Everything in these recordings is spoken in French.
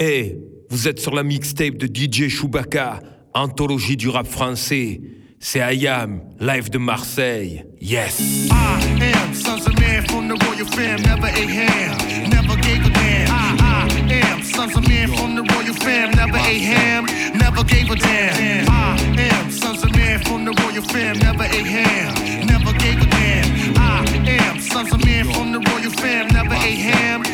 Hey, vous êtes sur la mixtape de DJ Chewbacca, anthologie du rap français. C'est Ayam, live de Marseille. Yes. I am sons of man from the royal fam, never ate ham, never gave a damn. I, I am sons of man from the royal fam, never ate ham, never gave a damn. I am sons of man from the royal fam, never ate ham, never gave a damn. I am sons of man from the royal fam, never ate ham,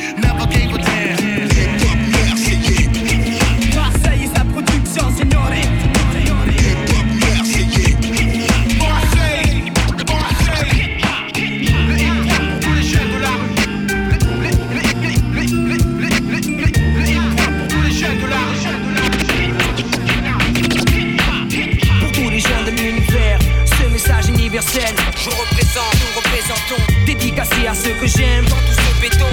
Je représente, nous représentons. Dédicacé à ceux que j'aime dans tout ce béton.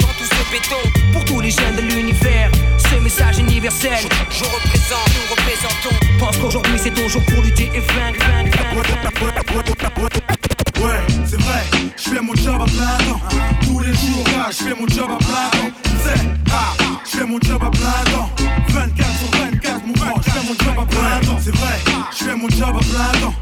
Dans tout ce béton. Pour tous les jeunes de l'univers, ce message universel. Je, représente, nous représentons. Pense qu'aujourd'hui c'est ton jour pour lutter et vaincre. Ouais, c'est vrai, je fais mon job à plein temps. Tous les jours, je fais mon job à plein temps. Ah, je fais mon job à plein temps. 24 sur 24, mon grand, je fais mon job à plein temps. C'est vrai, je fais mon job à plein temps.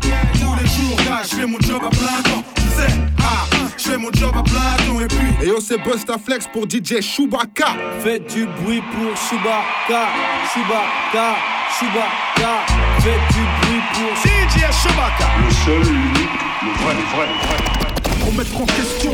Là, je fais mon job à plein temps. Tu sais, ah, je fais mon job à plein temps. Et puis, Et yo, c'est Bustaflex pour DJ Chewbacca. Faites du bruit pour Chewbacca, Chewbacca, Chewbacca. Faites du bruit pour DJ Chewbacca. Le seul, l'unique, le vrai, le vrai, le vrai. Remettre en question,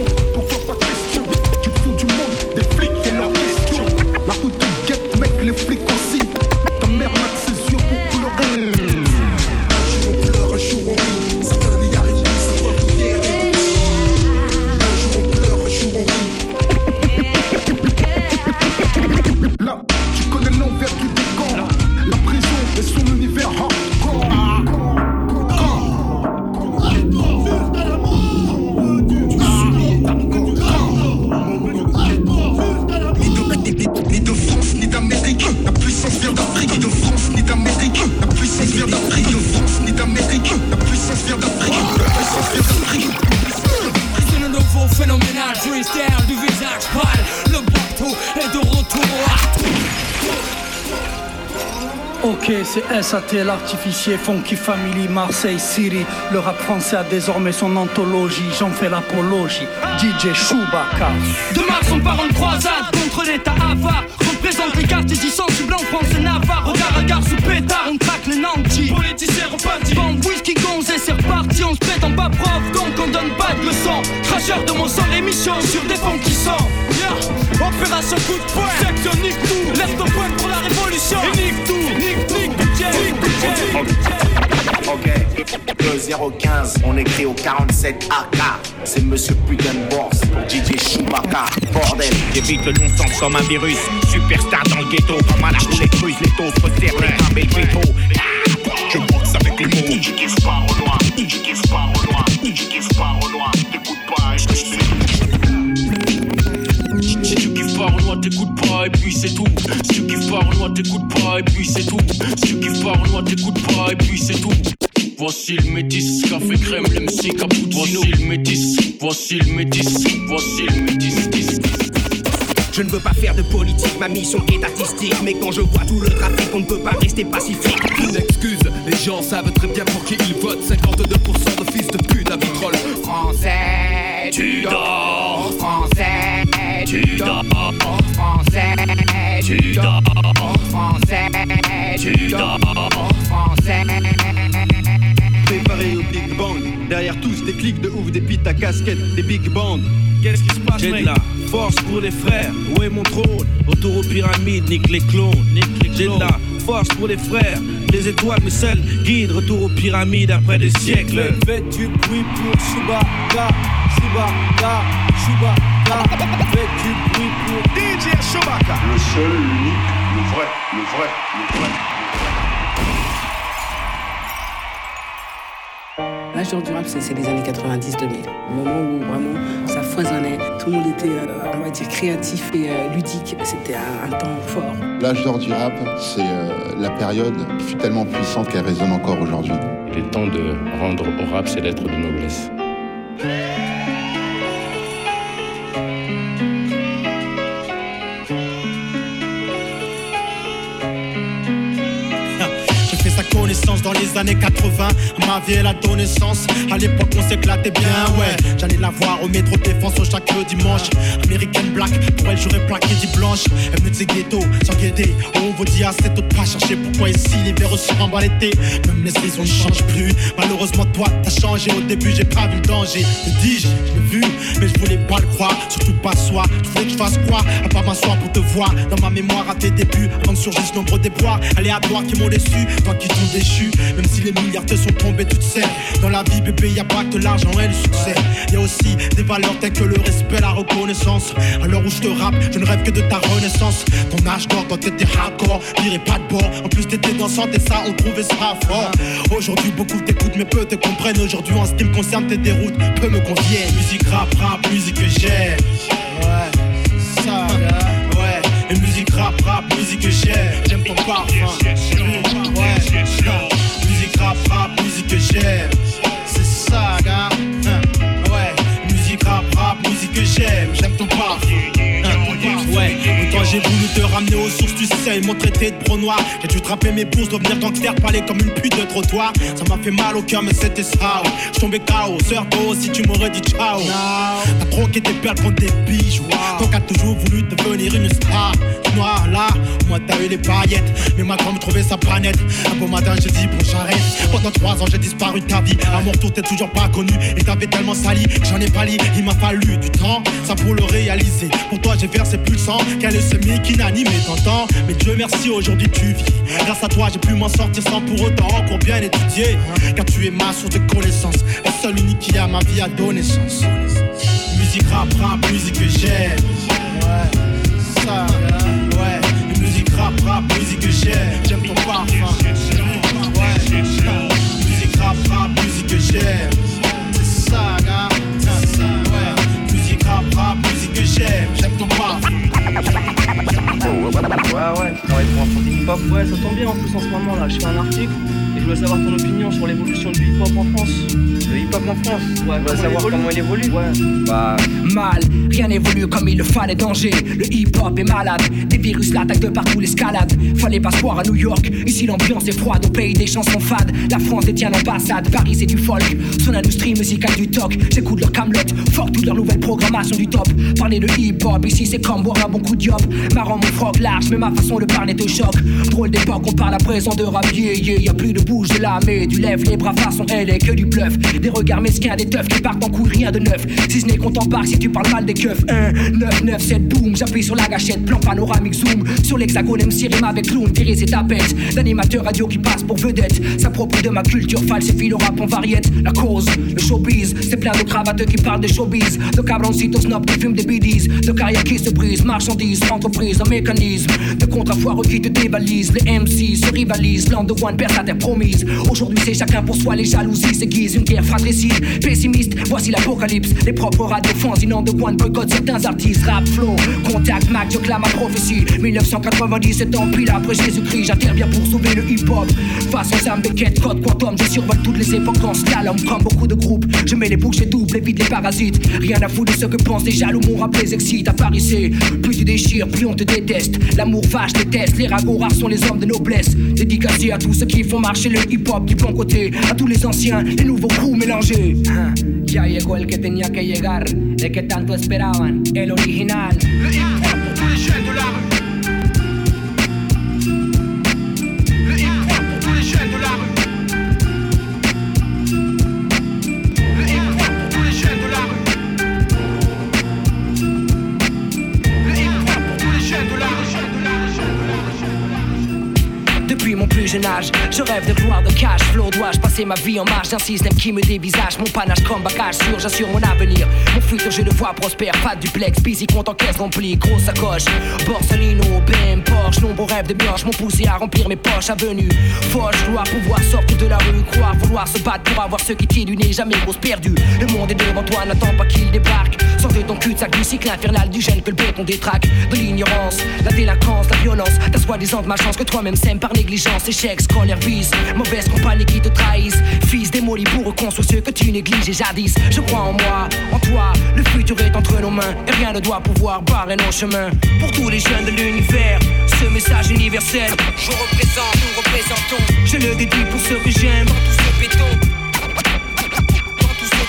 C'est SAT, l'artificier, Funky Family, Marseille, Syrie. Le rap français a désormais son anthologie, j'en fais l'apologie. DJ Chewbacca. De Mars, on part en croisade contre l'état avare. Représente les quartiers dits sensibles en France et Navarre. Regard à gare sous pétard, on traque les nantis. Politiciens repartis. Bande whisky gonze et c'est reparti. On se pète en pas prof, donc on donne pas de leçons. Cracheur de mon sang, l'émission sur des fonds qui sont. Yeah. Opération coup de poing, section nique tout. Lève ton poing pour la révolution. Et nique tout, nique, nique, budget, nique, budget. Ok, le 015, on écrit au 47 AK. C'est Monsieur Putain de Bourse pour DJ Chewbacca. Bordel, J'évite le non-sens comme un virus. Superstar dans le ghetto, comme à la roulette russe, les taux se resserrent, les le ghetto. Je boxe avec les mots. Tu kiffes pas au loin, tu kiffes pas au loin, tu kiffes pas au loin, t'écoutes pas et je pas, Renoir, t'écoutes pas, et puis c'est tout. Si tu kiffes pas, Renoir, t'écoutes pas, et puis c'est tout. Si tu kiffes pas, Renoir, t'écoutes pas, et puis c'est tout. Voici le métis, café crème, l'MC cappuccino. Voici le métis, voici le métis, voici le métis. Je ne veux pas faire de politique, ma mission est artistique. Mais quand je vois tout le trafic, on ne peut pas rester pacifique. Une excuse, les gens savent très bien pour qui ils votent. 52% de fils de pute à vitrolles. Français, tu dors. Français, tu dors. Français, tu dors. Français, tu dors. Français. Préparé au Big Bang, derrière tous des clics de ouf, des pites à casquette, des big bands. Qu'est-ce qui se passe, J'ai de mec la force pour les frères. Où est mon trône? Autour aux pyramides, nique les clones. J'ai de la force pour les frères. Les étoiles me scellent, guide. Retour aux pyramides après des siècles. Faites du bruit pour Chewbacca, Chewbacca, Chewbacca. Faites du bruit pour DJ Chewbacca. Le seul, l'unique, le vrai, le vrai, le vrai. L'âge d'or du rap, c'est c'est les années 90-2000. Le moment où vraiment ça foisonnait, tout le monde était, euh, on va dire, créatif et euh, ludique. C'était un, un temps fort. L'âge d'or du rap, c'est euh, la période qui fut tellement puissante qu'elle résonne encore aujourd'hui. Il est temps de rendre au rap ses lettres de noblesse. Dans les années 80. Ma vie est l'adolescence. À l'époque, on s'éclatait bien, ouais. J'allais la voir au métro défense chaque dimanche. Américaine black, pour elle, j'aurais plaqué dit blanche. Elle me disait ghetto, sans guetter. On vous dit assez tôt de pas chercher pourquoi ici l'hiver aussi en l'été? Même les saisons ne changent plus. Malheureusement, toi, t'as changé. Au début, j'ai pas vu le danger. Te dis-je, je l'ai vu, mais je voulais pas le croire. Surtout pas soi. Tu voulais que je fasse quoi? À pas m'asseoir pour te voir. Dans ma mémoire à tes débuts, avant que surgissent nombreux déboires aléatoires qui m'ont déçu. Toi qui t'ont déchu, même si les milliards te sont tombés, tu te sais. Dans la vie, bébé, y a pas que l'argent et le succès. Y a aussi des valeurs telles que le respect, la reconnaissance. À l'heure où je te rappe, je ne rêve que de ta renaissance. Ton âge d'or, quand t'étais hardcore, dirais pas de bord. En plus, t'étais dansante et ça, on trouvait ça fort. Aujourd'hui, beaucoup t'écoutent, mais peu te comprennent. Aujourd'hui, en ce qui me concerne, tes déroutes, peu me conviennent. Musique rap, rap, musique que j'aime. Ouais, ça, ouais. Et musique rap, rap, musique que j'aime. J'aime ton parfum. Ouais, rap, rap, musique que j'aime. C'est ça, gars. Hein, Ouais, musique rap, rap, musique que j'aime. J'aime ton parfum. Hein, Ouais, autant j'ai te ramener aux sources, tu sais, ils m'ont traité de pro noir. J'ai dû trapper mes bourses, devenir gangster, parler comme une pute de trottoir. Ça m'a fait mal au cœur, mais c'était ça. Je tombais KO, sœur toi si tu m'aurais dit ciao. T'as troqué tes perles contre des bijoux. Donc a toujours voulu devenir une star. Moi là, moi t'as eu les paillettes, mais ma me trouvait sa planète. Un beau matin, j'ai dit bon, j'arrête. Pendant trois ans, j'ai disparu de ta vie. À mon retour, t'es toujours pas connu. Et t'avais tellement sali que j'en ai pas lit. Il m'a fallu du temps, ça pour le réaliser. Pour toi, j'ai versé plus le sang qu'un leucémie qui n'anime et t'entends. Mais Dieu merci, aujourd'hui tu vis. Grâce à toi, j'ai pu m'en sortir sans pour autant encore bien étudier. Car tu es ma source de connaissances, la seule unique qui a ma vie à donner sens. Musique rap, rap, musique que j'aime. Ouais, ça, ouais. Musique rap, rap, musique que j'aime. J'aime ton parfum. Ouais, musique rap, rap, musique que j'aime. C'est ça, j'aime. Ouais, ouais, tu travailles pour un produit hip-hop. Ouais, ça tombe bien en plus en ce moment là. Je fais un article je voulais savoir ton opinion sur l'évolution du hip-hop en France. Le hip-hop en France Ouais, On va savoir comment il évolue. Ouais. Bah, Mal, rien n'évolue comme il le fallait, danger. Le hip-hop est malade, des virus l'attaquent de partout, l'escalade. Fallait pas se voir à New York, ici l'ambiance est froide, au pays des chansons fades. La France détient l'ambassade, Paris c'est du folk. Son industrie musicale du toc, j'écoute leur camelote, fort toute leur nouvelle programmation du top. Parler de hip-hop, ici c'est comme boire un bon coup de diop. Marrant mon froc large, mais ma façon de parler te choque. Drôle d'époque, on parle à présent de rap, yeah, yeah. Y a plus de bouge la mais du lève, les bras façon elle est que du bluff. Des regards mesquins, des teufs qui partent en couille, rien de neuf. Si ce n'est qu'on t'embarque, si tu parles mal des keufs. 1, 9, 9, 7, boum, j'appuie sur la gâchette, plan panoramique, zoom. Sur l'hexagone, MC rime avec clown, tirer ses tapettes. D'animateur radio qui passe pour vedette. S'approprie de ma culture, falsifie le rap en variette. La cause, le showbiz, c'est plein de cravateux qui parlent de showbiz. De cabroncitos snob qui fument des bidis. De carrière qui se brise, marchandises, entreprise, un mécanisme. De contre-foireux qui te dévalisent. Les MC se rivalisent, l'an de one perd sa terre Aujourd'hui, c'est chacun pour soi, les jalousies s'aiguisent. Une guerre fratricide, pessimiste, voici l'apocalypse. Les propres radios fanzinants de one boycott certains artistes. Rap flow, contact Mac, je clame ma prophétie. 1997 ans pile après Jésus-Christ, j'interviens pour sauver le hip-hop. Façon Sam Beckett, code quantum, je survole toutes les époques en slalom. Comme beaucoup de groupes, je mets les bouches et double, évite les parasites. Rien à foutre de ce que pensent les jaloux, mon rap les excite. À plus tu déchires, plus on te déteste. L'amour vache déteste, les ragots rares sont les hommes de noblesse. Dédicacé à tous ceux qui font marcher le hip-hop du bon côté. À tous les anciens, les nouveaux coups mélangés. Ah, Ya llegó el que tenía que llegar, el que tanto esperaban, el original. Le hip-hop pour tous les jeunes de la rue. Je rêve de gloire, de cash flow. Dois-je passer ma vie en marge d'un système qui me dévisage Mon panache comme bagage sûr, j'assure mon avenir. Mon futur, je le vois prospère. Pas de duplex, busy, compte en caisse remplie. Grosse sacoche, Borsalino, BM, Porsche. Nombreux rêves de blanche m'ont poussé à remplir mes poches. Avenue, Foch, gloire, pouvoir sortir de la rue. Croire, vouloir se battre pour avoir ce qui tire du. Jamais grosse perdue. Le monde est devant toi, n'attends pas qu'il débarque. Sors de ton cul-de-sac du cycle infernal du gène que le béton détraque. De l'ignorance, la délinquance, la violence. Ta soi-disant malchance que toi-même sème par négligence. Échec, scolaire, vise. Mauvaise compagnie qui te trahissent. Fils démoli pour reconstruire ce que tu négliges et jadis. Je crois en moi, en toi. Le futur est entre nos mains. Et rien ne doit pouvoir barrer nos chemins. Pour tous les jeunes de l'univers, ce message universel. Je représente, nous représentons. Je le dédie pour ceux que j'aime. Tout ce.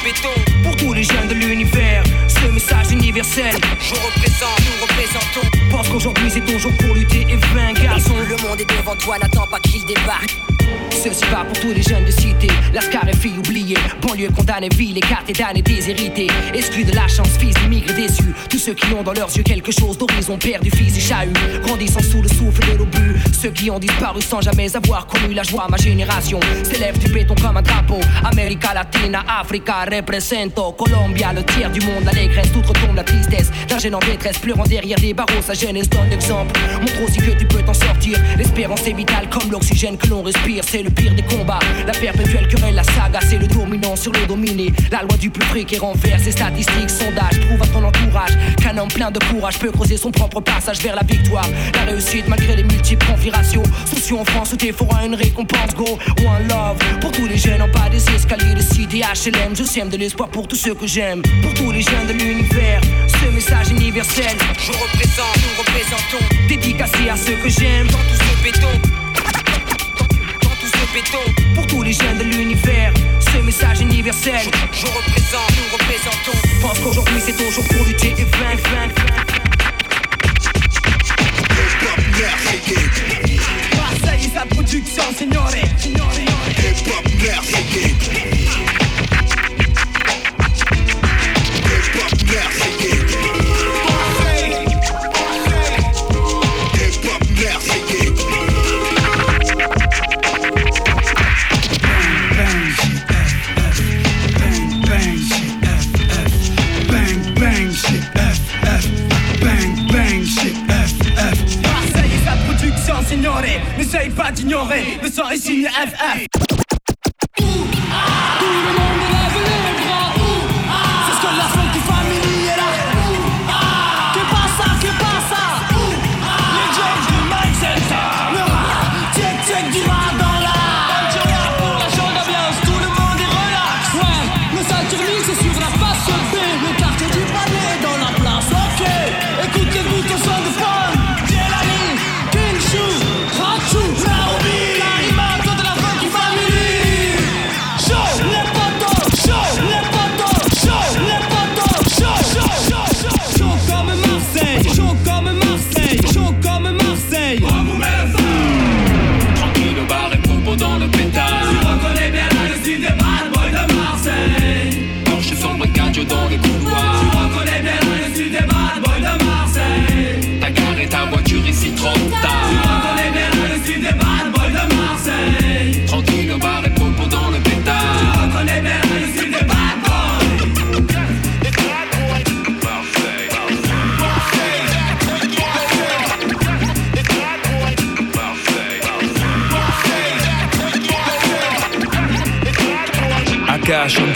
Béton. Pour tous les jeunes de l'univers. Ce message universel. Je représente, nous représentons. Pense qu'aujourd'hui c'est toujours pour lutter et vaincre, garçon. Le monde est devant toi, n'attends pas qu'il débarque. Ceci va pour tous les jeunes de cité, lascar et filles oubliées, banlieue condamnée, ville écartée, damnée, déshérités, exclus de la chance, fils d'immigrés déçus, tous ceux qui ont dans leurs yeux quelque chose d'horizon, perdu, fils et chahut, grandissant sous le souffle de l'obus, ceux qui ont disparu sans jamais avoir connu la joie, ma génération s'élève du béton comme un drapeau, America Latina, Africa, represento, Colombia, le tiers du monde, l'allégresse, tout retombe la tristesse, d'un jeune en détresse, pleurant derrière des barreaux, sa jeunesse donne l'exemple, montre aussi que tu peux t'en sortir, l'espérance est vitale comme l'oxygène que l'on respire, c'est le pire des combats. La perpétuelle querelle, la saga, c'est le dominant sur le dominé. La loi du plus près qui renverse les statistiques, sondages, prouve à ton entourage qu'un homme plein de courage peut creuser son propre passage vers la victoire. La réussite malgré les multiples configurations. Souci en France où t'es une récompense, go. One love pour tous les jeunes en bas des escaliers de cité HLM. Je sème de l'espoir pour tous ceux que j'aime. Pour tous les jeunes de l'univers, ce message universel. Je représente, nous représentons. Dédicacé à ceux que j'aime dans tout ce béton béton pour tous les jeunes de l'univers. Ce message universel, je, représente, nous représentons. Pense qu'aujourd'hui c'est toujours pour lutter et vaincre, Marseille production, signore, Hip-hop Marseille d'ignorer, le sang est signé FF.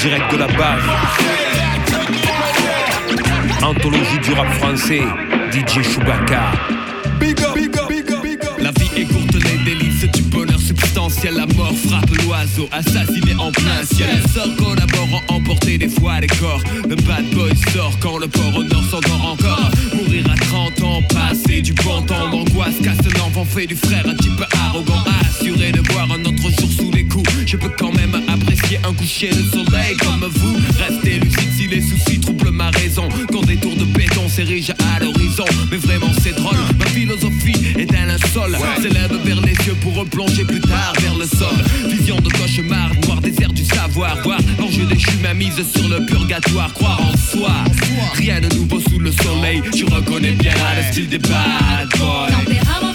Direct de la base. Anthologie du rap français, DJ Chewbacca. La vie est courte, les délices du bonheur substantiel. La mort frappe l'oiseau, assassiné en plein ciel. Sort collaborant, emporter des fois les corps. Le bad boy sort quand le port au nord s'endort encore. Mourir à 30 ans, passer du bon temps d'angoisse. Casse un enfant fait du frère un type arrogant. Assuré de voir un autre jour sous les coups. Je peux quand même un coucher de soleil comme vous. Restez lucide si les soucis troublent ma raison. Quand des tours de béton s'érigent à l'horizon. Mais vraiment c'est drôle, ma philosophie est un linceul. S'élève vers les yeux pour replonger plus tard vers le sol. Vision de cauchemar, noir désert du savoir. Voir l'enjeu déchu ma mise sur le purgatoire. Croire en soi, rien de nouveau sous le soleil. Tu reconnais bien le style des bad boys.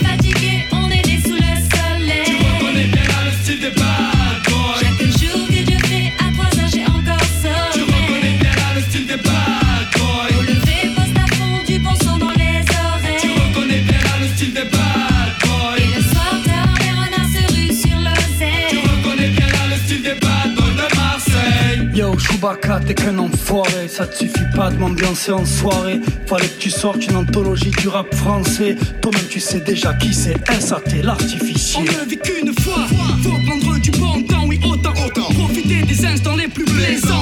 Chewbacca, t'es qu'un enfoiré, ça te suffit pas de m'ambiancer en soirée. Fallait que tu sortes une anthologie du rap français. Toi-même, tu sais déjà qui c'est SAT, l'artificier. On ne vit qu'une fois, faut prendre du bon temps, oui, autant, autant. Profiter des instants les plus plaisants.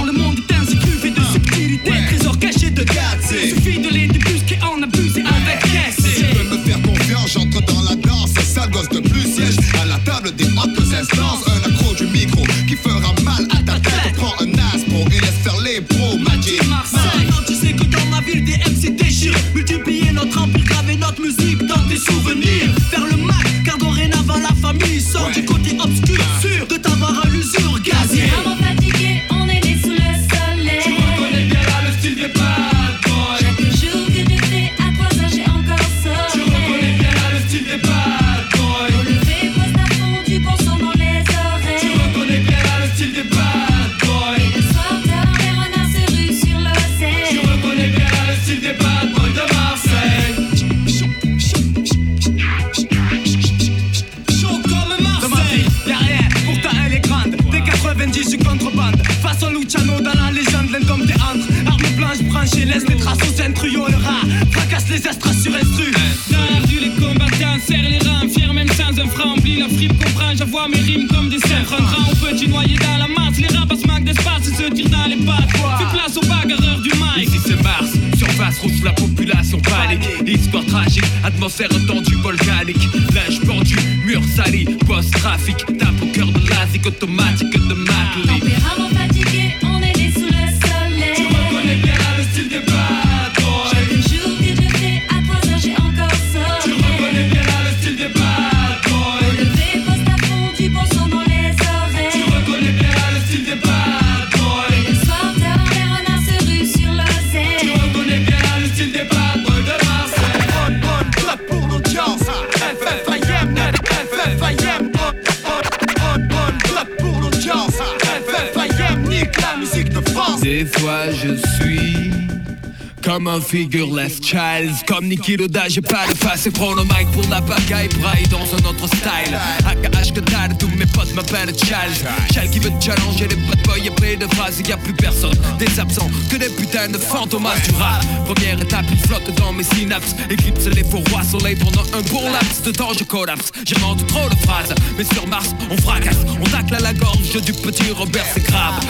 Figureless child Comme Niki Loda, j'ai pas de face. Et prends le mic pour la bagaille Braille dans un autre style. AKH que t'as tous mes potes m'appellent Charles Charles qui veut challenger les bad boys et de phrases y a plus personne. Des absents que des putains de fantômas du rap. Première étape, il flotte dans mes synapses. Éclipse les faux rois soleil pendant un bon laps de temps je collapse. J'invente trop de phrases Mais sur Mars on fracasse. On tacle à la gorge du petit Robert c'est grave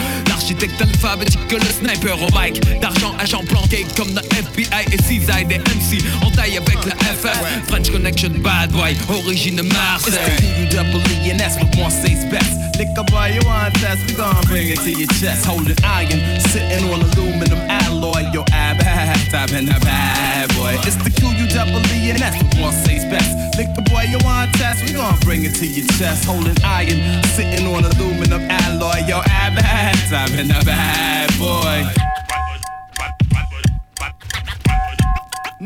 L'architecte alphabétique que le sniper au mic D'argent agent planqué comme dans FBI et CISA des MC En taille avec la FF French Connection bad boy Origine Marseille the with one stays best. Lick want test, we gon' bring it to your chest. Holding iron, sitting on aluminum alloy. Yo, ab, ab, and a bad boy. It's the QUWNS with one says best. Lick the boy, you want test, we gon' bring it to your chest. Holding iron, sitting on aluminum alloy. Yo, ab, ab, and a bad boy.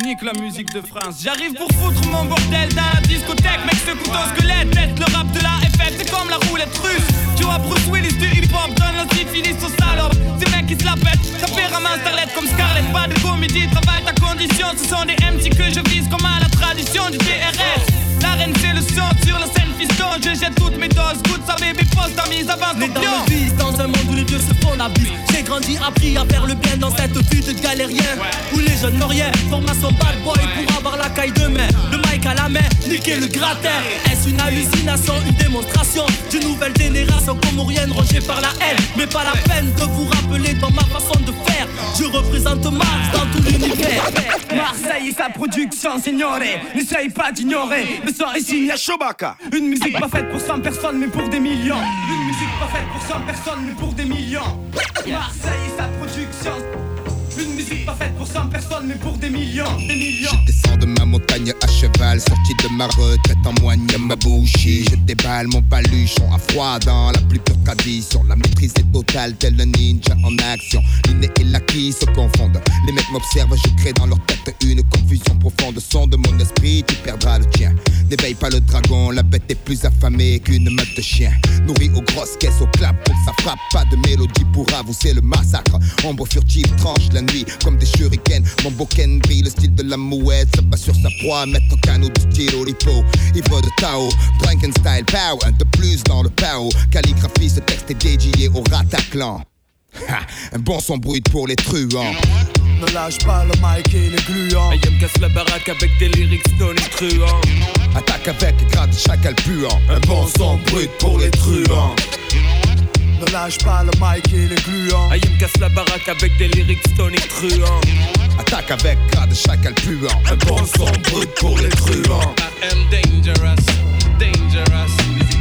La musique de France. J'arrive pour foutre mon bordel dans la discothèque. Mec, ce couteau squelette, tête le rap de la FF, c'est comme la roulette russe. Tu vois, Bruce Willis du hip hop donne la syphilis aux salopes. Ces mecs qui se la pètent, ça fait ramasse starlet comme Scarlett. Pas de comédie, travaille ta condition. Ce sont des MC que je vise comme à la tradition du TRS. L'arène, c'est le son sur la scène fiston. Je jette toutes mes doses, goûte sa baby poste ta mise avant Mais dans le vice, dans un monde où les dieux se font la bise J'ai grandi, appris à faire le bien dans cette vie de galérien Où les jeunes n'ont rien, formation bad boy pour avoir la caille de main. Le mic à la main, niquer le gratin. Est-ce une hallucination, une démonstration D'une nouvelle génération comorienne rangée par la haine? Mais pas la peine de vous rappeler dans ma façon de faire. Je représente Mars dans tout l'univers. Marseille et sa production, signore. N'essaye pas d'ignorer. Une musique pas faite pour 100 personnes, mais pour des millions. Une musique pas faite pour 100 personnes, mais pour des millions. Marseille et sa production. Une musique pas faite pour 100 personnes, mais pour des millions. Des millions. Descends de ma montagne à cheval, sorti de ma retraite en moigne ma bouchie. Je déballe mon baluchon à froid dans la plus pure tradition. La maîtrise est totale, tel un ninja en action. L'inné et l'acquis se confondent. Les mecs m'observent, je crée dans leur tête une confusion profonde. Son de mon esprit, tu perdras le tien. N'éveille pas le dragon, la bête est plus affamée qu'une meute de chiens. Nourrie aux grosses caisses, au clap pour ça frappe. Pas de mélodie pour avouer le massacre. Ombre furtive tranche la comme des shurikens. Mon boken brille, le style de la mouette. Se bat sur sa proie, mettre au canot du style Olipo. Ivre de Tao, Drunken style power. Un de plus dans le Pao. Calligraphie, ce texte est dédié au Rataclan. Ha, un bon son brut pour les truands. Ne lâche pas le mic et les gluants. Ayam casse la baraque avec des lyrics tonitruants. Attaque avec grade chacal puant. Un bon son brut pour les truands lâche pas le mic et les gluants. Aïe, ah, me casse la baraque avec des lyrics stone et truands. Attaque avec cas de chacal puant. Un bon son brut pour les truands. I am dangerous, dangerous,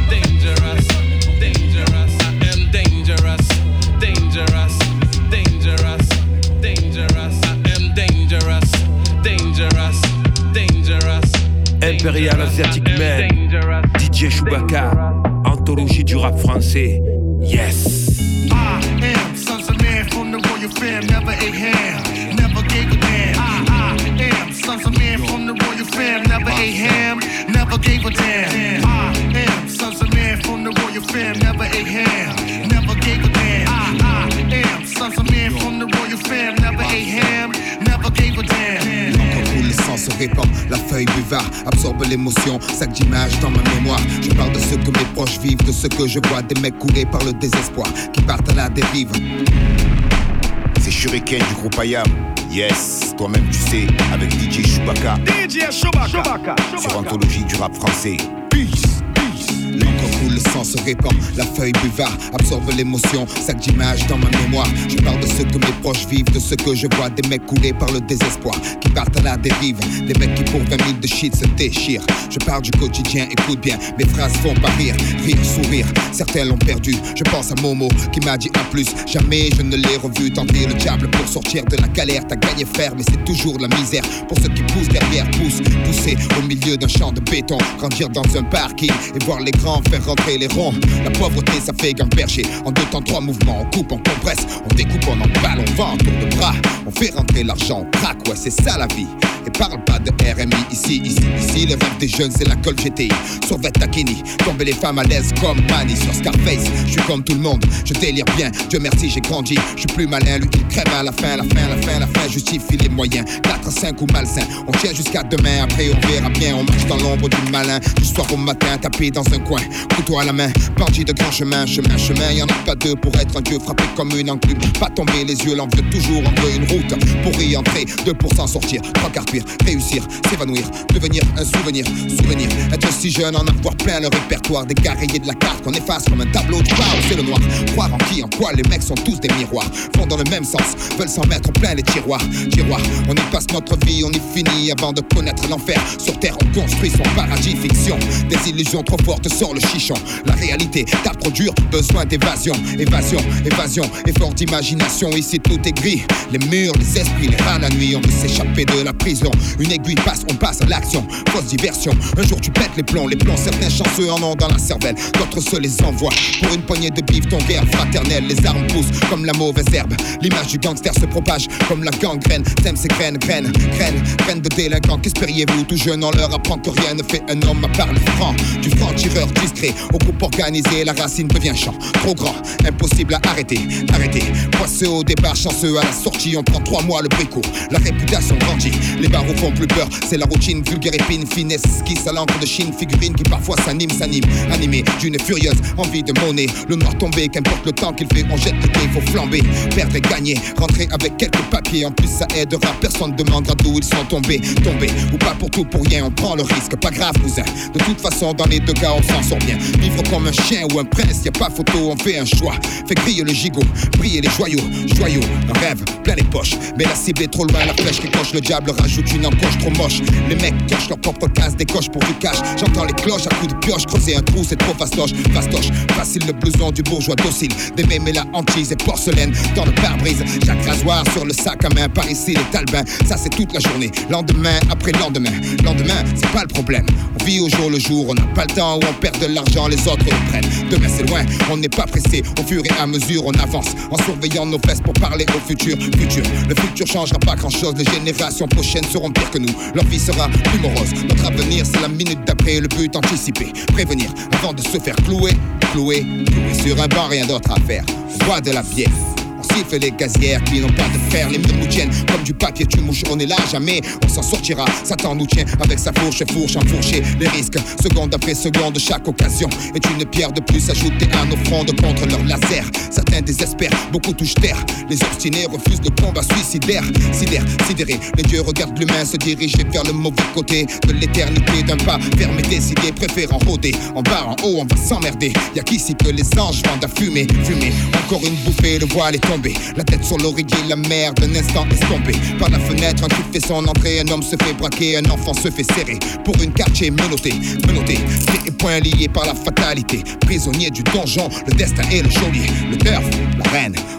dangerous, dangerous. I am dangerous, dangerous, dangerous, dangerous. I am dangerous, dangerous, dangerous. Impérial Asiatic Man, DJ Chewbacca, anthologie du rap français. Yes. I am sons of man from the royal fam, never ate ham, never gave a damn. I, I am sons of man from the royal fam, never ate ham, never gave a damn. I am sons of man from the royal fam, never ate ham, never gave a damn. I, I am sons of man from the royal fam, never ate ham, se répand, la feuille buvard absorbe l'émotion, sac d'images dans ma mémoire. Je parle de ce que mes proches vivent, de ce que je vois, des mecs coulés par le désespoir, qui partent à la dérive. C'est Shuriken du groupe Ayam. Yes, toi-même tu sais, avec DJ Chewbacca. DJ Chewbacca. Sur Anthologie du rap français. Peace. Le sang se répand, la feuille buvard absorbe l'émotion, sac d'images dans ma mémoire. Je parle de ce que mes proches vivent, de ce que je vois, des mecs coulés par le désespoir, qui partent à la dérive, des mecs qui pour 20 000 de shit se déchirent. Je parle du quotidien, écoute bien, mes phrases font pas rire, rire, sourire. Certains l'ont perdu, je pense à Momo qui m'a dit à plus. Jamais je ne l'ai revu tenter le diable pour sortir de la galère. T'as gagné frère, mais c'est toujours la misère. Pour ceux qui poussent derrière, poussent, pousser au milieu d'un champ de béton, grandir dans un parking et voir les grands faire les. La pauvreté, ça fait gamberger. En deux temps, trois mouvements, on coupe, on compresse, on découpe, on emballe, on vend, tour de bras. On fait rentrer l'argent, on craque, ouais, c'est ça la vie. Et parle pas de RMI ici, ici, ici. Le rêve des jeunes, c'est la colle GTI. Survêt Takini, tomber les femmes à l'aise comme Manny sur Scarface. Je suis comme tout le monde, je délire bien. Dieu merci, j'ai grandi. Je suis plus malin, lui il crève à la fin, la fin, la fin, la fin. Justifie les moyens. 4, 5 ou malsain. On tient jusqu'à demain, après on verra bien. On marche dans l'ombre du malin. Du soir au matin, tapé dans un coin. Couteau à la main, bandit de grand chemin, chemin, chemin. Y en a pas deux pour être un dieu frappé comme une enclume. Pas tomber les yeux, l'en veut toujours. On veut une route pour y entrer, deux pour s'en sortir. Trois quarts cuire, réussir, s'évanouir, devenir un souvenir, souvenir. Être si jeune, en avoir plein le répertoire. Des rayés de la carte qu'on efface comme un tableau de bord, c'est le noir. Croire en qui, en quoi, les mecs sont tous des miroirs. Vont dans le même sens, veulent s'en mettre plein les tiroirs. Tiroirs, on y passe notre vie, on y finit avant de connaître l'enfer. Sur terre, on construit son paradis fiction. Des illusions trop fortes sort le chichon. La réalité tape trop dur, besoin d'évasion. Évasion, évasion, effort d'imagination. Ici tout est gris. Les murs, les esprits, les rats la nuit. On veut s'échapper de la prison. Une aiguille passe, on passe à l'action. Fausse diversion. Un jour tu pètes les plombs, les plombs. Certains chanceux en ont dans la cervelle. D'autres se les envoient. Pour une poignée de bif, ton guerre fraternelle. Les armes poussent comme la mauvaise herbe. L'image du gangster se propage comme la gangrène. T'aimes ces graines, graines, graines, graines de délinquants. Qu'espériez-vous? Tout jeune, on leur apprend que rien ne fait un homme à part le franc. Du franc tireur discret au groupe organisé, la racine devient champ. Trop grand, impossible à arrêter, arrêter. Poisseux au départ, chanceux à la sortie, on prend trois mois le préco. La réputation grandit, les barreaux font plus peur. C'est la routine, vulgaire épine, finesse, esquisse à l'encre de Chine, figurine qui parfois s'anime, s'anime. Animé d'une furieuse envie de monnaie. Le noir tombé, qu'importe le temps qu'il fait, on jette le faut flamber. Perdre et gagner, rentrer avec quelques papiers. En plus, ça aidera, personne demandera d'où ils sont tombés. Tombés, ou pas pour tout, pour rien, on prend le risque. Pas grave, cousin. De toute façon, dans les deux cas, on s'en sort bien. Vivre comme un chien ou un prince, y a pas photo, on fait un choix. Fait griller le gigot, briller les joyaux, joyaux, un rêve, plein les poches. Mais la cible est trop loin, la flèche qui coche, le diable rajoute une encoche trop moche. Les mecs cochent leur propre case, décoche pour du cash. J'entends les cloches à coups de pioche, creuser un trou, c'est trop fastoche, fastoche. Facile le blouson du bourgeois docile. Des mémés la hantise et porcelaine dans le pare-brise. Jacques rasoir sur le sac à main, par ici les talbins. Ça c'est toute la journée, lendemain après lendemain. Lendemain, c'est pas le problème. On vit au jour le jour, on n'a pas le temps où on perd de l'argent, les autres prennent. Demain c'est loin, on n'est pas pressé. Au fur et à mesure, on avance en surveillant nos fesses pour parler au futur. Futur, le futur changera pas grand chose. Les générations prochaines seront pires que nous. Leur vie sera plus morose. Notre avenir, c'est la minute d'après. Le but anticipé, prévenir avant de se faire clouer. Clouer, clouer sur un banc, rien d'autre à faire. Boit de la bière. Siffle les gazières qui n'ont pas de fer. Les murs nous tiennent comme du papier, tu mouches. On est là, jamais on s'en sortira. Satan nous tient avec sa fourche, fourche enfourchée. Les risques, seconde après seconde, chaque occasion est une pierre de plus ajoutée à nos frondes contre leur laser. Certains désespèrent, beaucoup touchent terre. Les obstinés refusent le combat suicidaire. Sidère, sidéré, les dieux regardent l'humain se diriger vers le mauvais côté de l'éternité. D'un pas fermé, décidé, préférant rôder. En bas, en haut, on va s'emmerder. Y'a qu'ici que les anges vendent à fumer, fumer. Encore une bouffée, le voile est tombé. La tête sur l'oreiller, la mer d'un instant estompée. Par la fenêtre, un type fait son entrée. Un homme se fait braquer, un enfant se fait serrer. Pour une quartier menotté, menotté. Pieds et poings liés par la fatalité. Prisonnier du donjon, le destin est le geôlier. Le turf,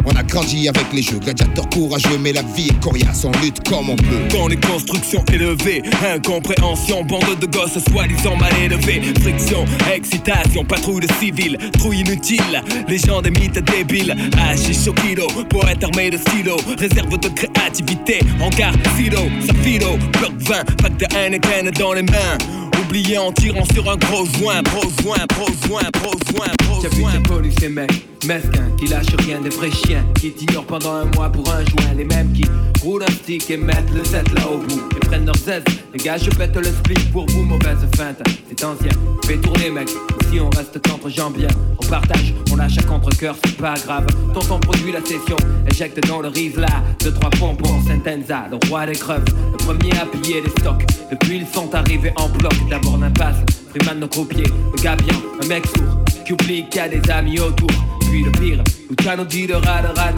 On a grandi avec les jeux, gladiateurs courageux, mais la vie est coriace, on lutte comme on peut. Dans les constructions élevées, incompréhension, bande de gosses soi-disant mal élevés, friction, excitation, patrouille de civils, trouille inutile, les gens des mythes débiles, Hachish au kilo, poète armé de stylo, réserve de créativité, en garde silo, safido, bloc 20, pack de Heineken dans les mains. Oublié en tirant sur un gros joint, gros joint, gros joint, gros joint, gros J'ai vu joint. polices, ces mecs mesquins qui lâchent rien, des vrais chiens qui t'ignorent pendant un mois pour un joint. Les mêmes qui roulent un stick et mettent le set là au bout et prennent leurs aises. Les gars, je pète le split pour vous, mauvaise feinte. C'est ancien, fais tourner, mec. Si on reste qu'entre gens bien, on partage, on lâche à contre-coeur, c'est pas grave. Tonton produit la session, éjecte dans le riz là. Deux, trois pompons, Sentenza, le roi des creves. Le premier à piller les stocks. Depuis, ils sont arrivés en bloc. D'abord l'impasse, Freeman nos croupiers, le gars bien, un mec sourd. Qui oublie qu'il y a des amis autour. Puis le pire, Luciano dit de rat de rat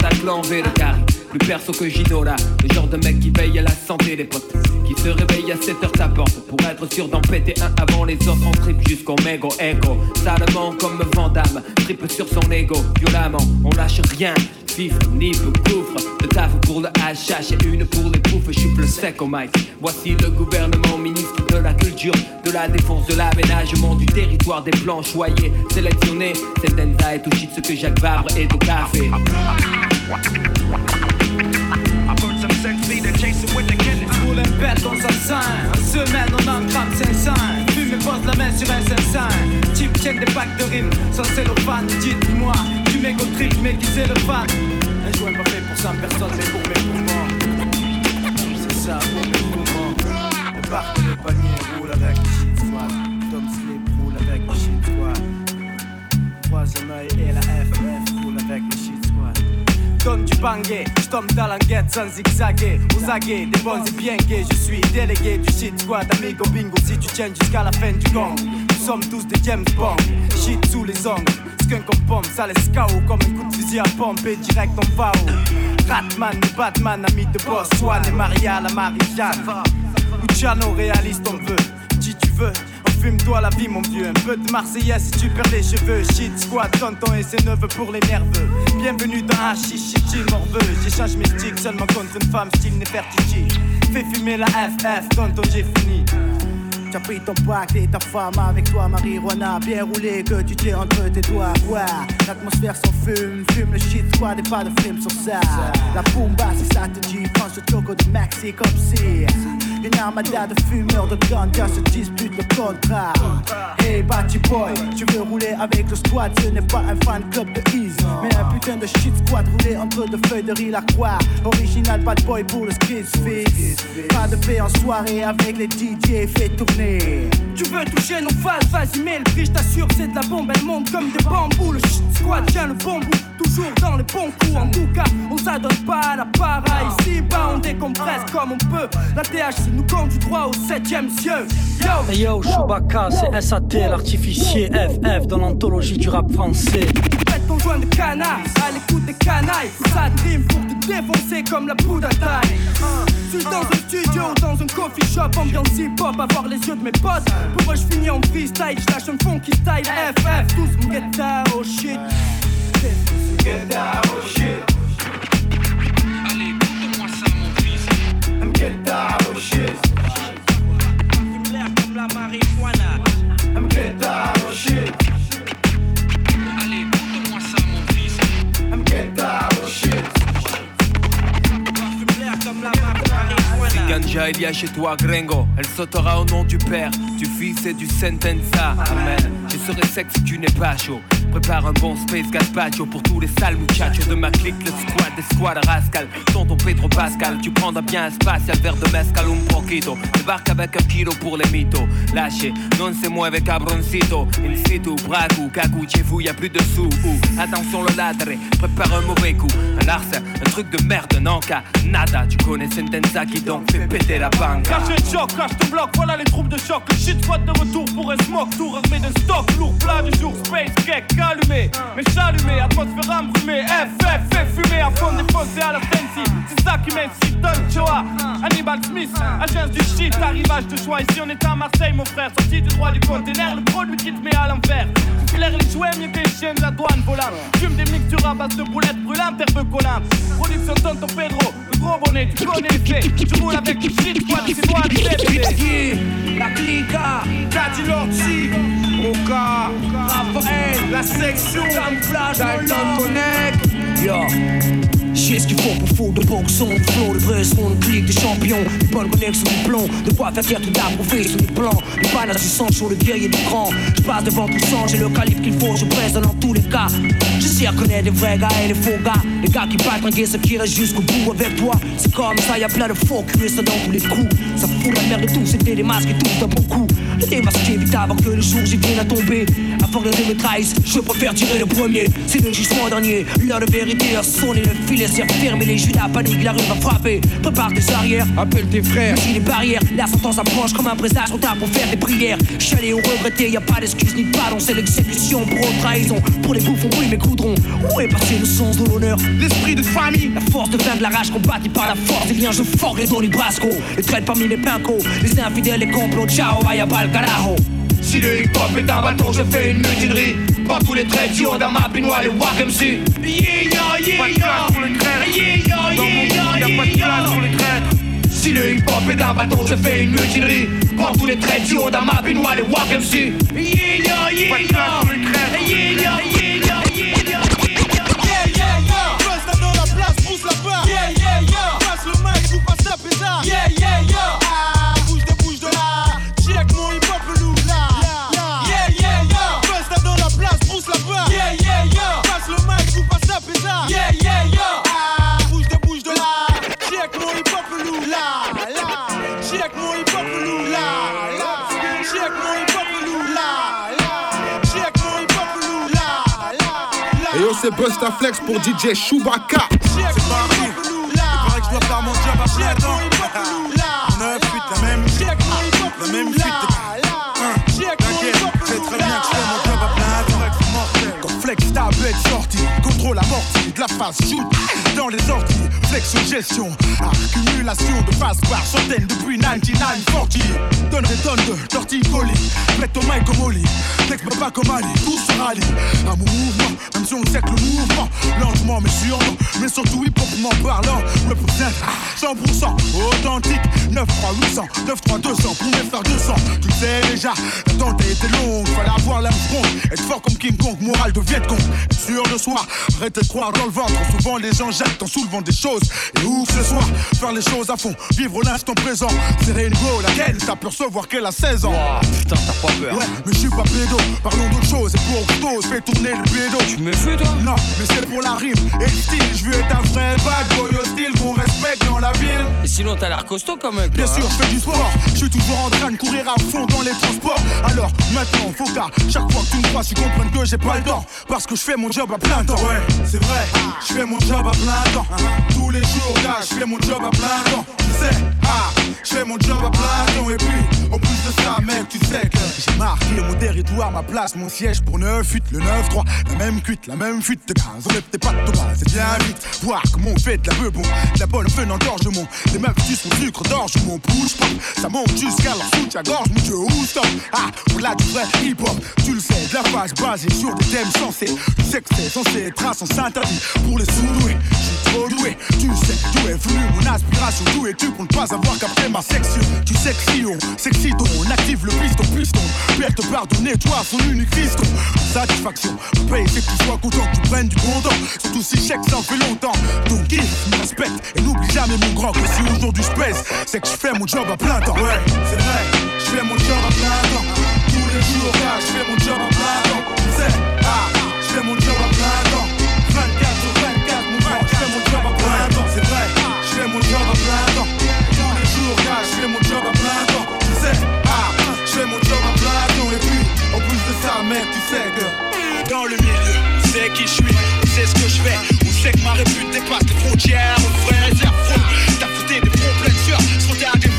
V de carré. Plus perso que Gino là, le genre de mec qui veille à la santé des potes. Qui se réveille à 7 heures sa porte pour être sûr d'en péter un avant les autres. On trip jusqu'au mégo écho. Salement comme Vandame, tripe sur son ego. Violemment, on lâche rien. Fifre, nip, gouffre, de taf pour le HH et une pour les poufs, je suis plus sec au mic. Voici le gouvernement, ministre de la culture, de la défense, de l'aménagement du territoire, des plans choyés, sélectionnés. C'est Denza et tout shit ce que Jacques Vabre est au café. Roule un pète dans un sein semaine on en crame 500 Fume et pose la main sur un 500 Des packs de rimes. Sans cellophane Dites-moi Du mégo trip mais qui c'est le fan Un joint pas fait pour 100 personnes mais pour mes poumons. C'est ça pour mes poumons. Le parc le panier roule avec shit squad Tom Slip roule avec shit squad Troisième œil et la FF donne du bangé, je tombe dans l'enquête sans zigzaguer, des bons et bien gays, je suis délégué du shit squad, amigo bingo, si tu tiens jusqu'à la fin du gong, nous sommes tous des James Bond, shit sous les ongles, skunk en pomme, ça laisse KO comme un coup de fusil à pompe direct on va où Ratman, Batman, ami de boss, Swan et Maria, la Marie-Jeanne, Luciano, réaliste on veut, si tu veux, Fume-toi la vie, mon vieux. Un peu de Marseillaise si tu perds les cheveux. Shit squad, tonton et ses neveux pour les nerveux. Bienvenue dans Hachi, chichi, morveux. J'échange mes sticks seulement contre une femme, style Nefertiti. Fais fumer la FF, tonton, j'ai fini. T'as pris ton pacte et ta femme avec toi, marijuana bien roulé que tu t'es entre tes doigts. Ouais, l'atmosphère s'en fume, fume le shit squad et pas de film sur ça. La pumba, si ça te dit, prends ce choco de Maxi comme si une armada de fumeurs de ganja se dispute le contrat. Hey, Batty Boy, tu veux rouler avec le squad, ce n'est pas un fan club de Ease, mais un putain de shit squad roulé entre deux feuilles de riz la croix. Original bad boy pour le skis fix. Pas de paix en soirée avec les DJ, fais tourner. Tu veux toucher nos phases, vas-y mets le prix, je t'assure c'est de la bombe, elle monte comme des bambous Le shit squad tient le bon bout, toujours dans les bons coups. En tout cas, on s'adonne pas à la para Ici bas on décompresse comme on peut. La THC nous conduit droit au septième cieux. Yo. Hey yo, Chewbacca, c'est SAT, l'artificier FF dans l'anthologie du rap français. Faites ton joint de canard, à l'écoute des canailles. Ça dream pour te défoncer comme la poudre à taille. Suis dans un studio ou dans un coffee shop Ambiance hip-hop, avoir les yeux de mes potes. Pour eux je finis en freestyle, je lâche un funky style FF, tous get down, oh shit Il y a chez toi, Gringo. Elle sautera au nom du Père, du Fils et du Sentenza. Amen. Je serai sec si tu n'es pas chaud. Prépare un bon space gazpacho pour tous les sales muchachos de ma clique, le squad des squads rascal. Tonton Pedro Pascal, tu prendras bien un spatial verre de mezcal un poquito. Débarque avec un kilo pour les mythos. Lâchez, non moi avec cabroncito. Il situ, braco, cagou, chez vous y a plus de sous. Ouh, Attention le ladre, prépare un mauvais coup. Un larcin, un truc de merde, non cas, nada. Tu connais Sentenza qui donc fait péter la banque. Cache le choc, cache ton bloc, voilà les troupes de choc. Le shit de retour pour un smoke tour armé de stock. Lourd plat du jour, space cake, allumé, mais j'allumé, atmosphère embrumée, FF, fumer à fond défoncé à la Sensi. C'est ça qui m'excite, Don Choa, Hannibal Smith, agence du shit, arrivage de choix. Ici on est à Marseille, mon frère, sorti du droit du conteneur, le produit qui te met à l'envers. Filaire les jouets, chiens de la douane volant. Fume des mixtures à base de boulettes brûlantes, herbe collant. Production Tonton Pedro, le gros bonnet, tu connais les faits. Tu roules avec du shit, quoi, c'est toi, bébé. La clica, Daddy Lorty, Oka, Raphaël, la section, Camouflage, Dalton Connect, yo. J'ai ce qu'il faut pour fou de bon son, de flow, de vrai son, de clic, de champions, de bonnes connexions, du plomb, de quoi faire fier tout d'approuver sur les plans, du panache du sang sur le guerrier du cran. Je passe devant tout sang, j'ai le calibre qu'il faut, je presse dans tous les cas. Je sais reconnaître des vrais gars et des faux gars, les gars qui battent malgré ceux qui restent jusqu'au bout avec toi. C'est comme ça, y'a plein de faux ça dans tous les coups. Ça fout la merde de tout, c'était des masques et tout dans beaucoup. Le démasqué vite avant que le jour j'y vienne à tomber. Avant que les me je préfère tirer le premier. C'est le jugement dernier, l'heure de vérité a sonné, le filet s'est refermé, les judas paniquent, la rue va frapper. Prépare tes arrières, appelle tes frères. Mets les barrières, la sentence approche comme un présage, trop tard pour faire des prières. Chalet ou regretté, y a pas d'excuse ni de pardon, c'est l'exécution pour une trahison. Pour les bouffons, oui, mes coudrons. Où est passé le sens de l'honneur? L'esprit de famille, la force de vin de la rage combattue par la force des liens, je forge les Donny Brasco. Les traites parmi les pincos, les infidèles, les complots, ciao, vaya carajo. Si le hip-hop est un bateau, je fais une mutinerie. Pas tous les traits tirent dans ma les Wack MC. Yeah, yeah, yeah, yeah, yeah, yeah, yeah, Si le hip-hop est un bateau, je fais une mutinerie. Pas tous les traits dans ma pinoire, les Wack MC. Yeah, yeah, yeah, yeah, yeah, yeah, c'est Busta Flex pour DJ Chewbacca. C'est pas vrai. Il paraît que je dois faire mon job à plein temps. 9 8 la même La même fuite. T'inquiète, c'est très bien que je fais mon job à plein temps. Quand Flex ta bête sortie, contrôle amorti de la phase shoot dans les orties. Flex gestion, accumulation de phase par centaines depuis 9940. Donnerai tonne de torticolis, prête au mic comme Oli. Pas comme Ali, tout se rallie mon mouvement, même si on sait que le mouvement, lentement mais sûrement, mais surtout hip-hopement parlant, représente 100% authentique. 9 3 800, 9 3 200 pour frères 200. Tu le sais déjà, l'attente été longue, fallait avoir la front, être fort comme King Kong, moral de Viet Cong, sûr de soi, arrêtez de croire dans le ventre. Souvent les gens jettent en soulevant des choses, et ouf ce soir, faire les choses à fond, vivre l'instant présent. Une go, laquelle? T'as pu recevoir qu'elle a 16 ans. putain, t'as pas peur. Ouais, mais je suis pas pédo, parlons d'autre chose, et pour Octose, fais tourner le pédo. Tu me fais toi? Non, mais c'est pour la rime et le style, je veux être un vrai bad boy hostile qu'on respecte dans la ville. Et sinon, t'as l'air costaud quand même. Bien sûr, je fais du sport, je suis toujours en train de courir à fond dans les transports. Alors maintenant, faut qu'à chaque fois que tu me crois, tu comprennes que j'ai pas le temps. Parce que je fais mon job à plein temps. Ouais, c'est vrai, je fais mon job à plein temps. Tous les jours, là, je fais mon job à plein temps. Tu sais, ah, je fais mon job à plein temps. Et puis, en plus de ça, mec, tu sais que j'ai marqué mon territoire, ma place, mon siège pour 9 8 le 9-3. La même cuite, la même fuite de gaz. Enlève tes pattes de base, c'est bien vite. Voir comment on fait de la bon, de la bonne fun en gorgement. Les meufs qui sont sucre d'orge, mon push pop. Ça monte jusqu'à leur soutien-gorge, mon dieu, où stop. Ah, au-delà du vrai hip-hop, tu le sais, de la phase basée sur des thèmes sensés. Tu sais que c'est censé être un sens interdit pour les sous-doués. Suis trop doué, tu sais d'où est venue mon aspiration. D'où es-tu pour ne pas avoir qu'après ma section? Tu si on on active le piston, piston. Père te pardonner, toi, son unique fiston. Satisfaction, paye, c'est que tu sois content, tu prennes du bon temps. Surtout si chèque, ça en fait longtemps. Donc, il me respecte et n'oublie jamais mon grand que si aujourd'hui je pèse, c'est que je fais mon job à plein temps. Ouais, c'est vrai, je fais mon job à plein temps. Tous les jours, je fais mon job à plein temps. Tu sais, ah, je fais mon job à plein temps. Mon job à plein temps. Et puis, en plus de ça, mec, tu sais que dans le milieu, tu sais qui je suis, tu sais ce que je fais. On sait que ma répute dépasse les frontières. On vrai réserve t'as fouté des fronts pleins de sueur. Se des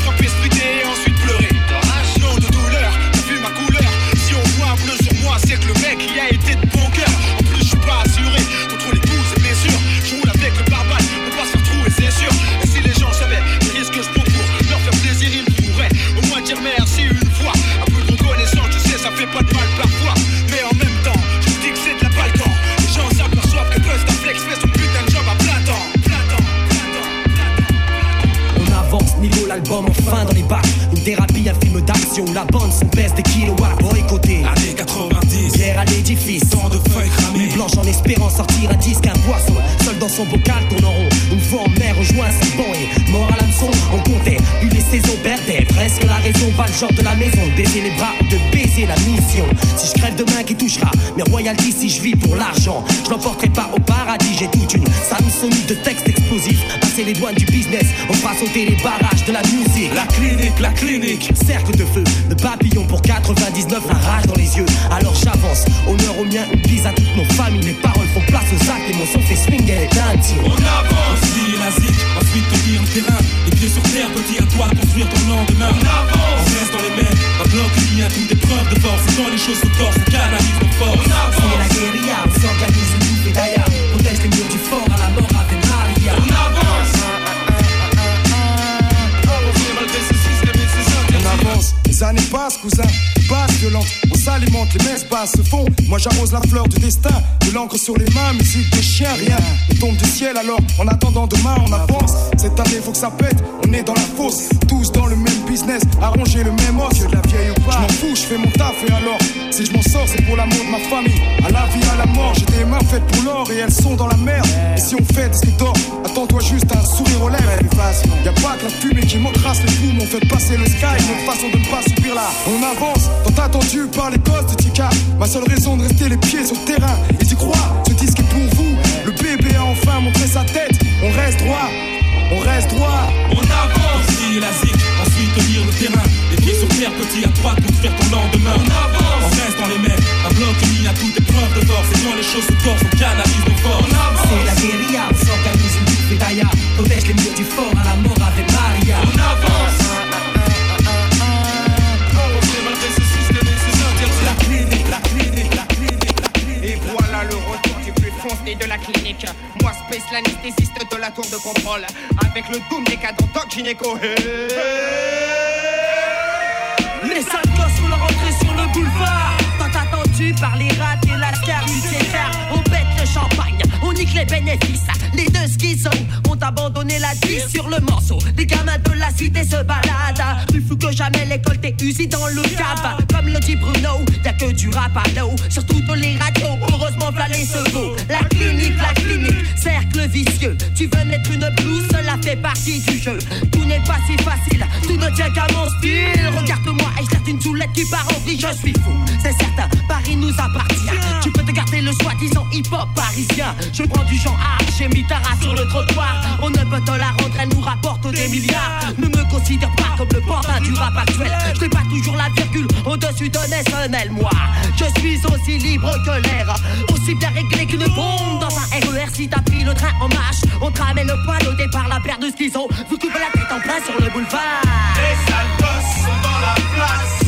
douanes du business, on fera sauter les barrages de la musique. La clinique, la clinique. Cercle de feu, de contrôle. Avec le doom des cadres Doc Gynéco. Les sales gosses font leur entrée sur le boulevard. Tant attendu par les rats et la scarité car on pète le champagne, on nique les bénéfices. Les deux schizos ont abandonné la vie sur le morceau. Les gamins de la cité se baladent. Plus fou que jamais, l'école t'es usée dans le cave. Comme le dit Bruno, y'a que du rap à l'eau. Sur toutes les radios, heureusement, v'là les secours. La clinique, la clinique, cercle vicieux. Tu veux mettre une blouse, cela fait partie du jeu. Tout n'est pas si facile, tout ne tient qu'à mon style. Regarde-moi, et je une choulette qui part en vrille, je suis fou. C'est certain, Paris nous appartient. Tu peux te garder le soi-disant hip-hop parisien. Je prends du genre art, j'ai mis ta race sur le trottoir. On ne peut te la rendre, elle nous rapporte des milliards. Ne me considère pas comme le pantin du rap actuel. Je pas toujours la virgule au-dessus de Nessonel, moi. Je suis aussi libre que l'air, aussi bien réglé qu'une bombe dans un RER. Si t'as pris le train en marche, on te ramène le poil au départ, la paire de schizo. Vous coupez la tête en plein sur le boulevard. Les sales sont dans la place.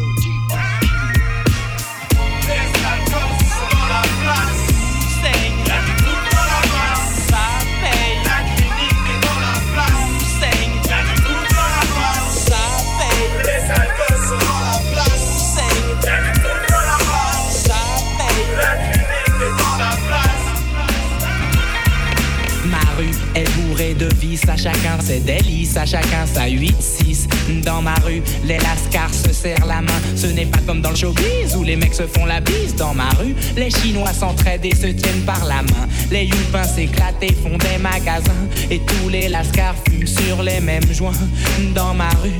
à chacun ses délices, à chacun sa 8-6. Dans ma rue, les lascars se serrent la main. Ce n'est pas comme dans le showbiz où les mecs se font la bise. Dans ma rue, les Chinois s'entraident et se tiennent par la main. Les Yupins s'éclatent et font des magasins. Et tous les lascars fument sur les mêmes joints. Dans ma rue,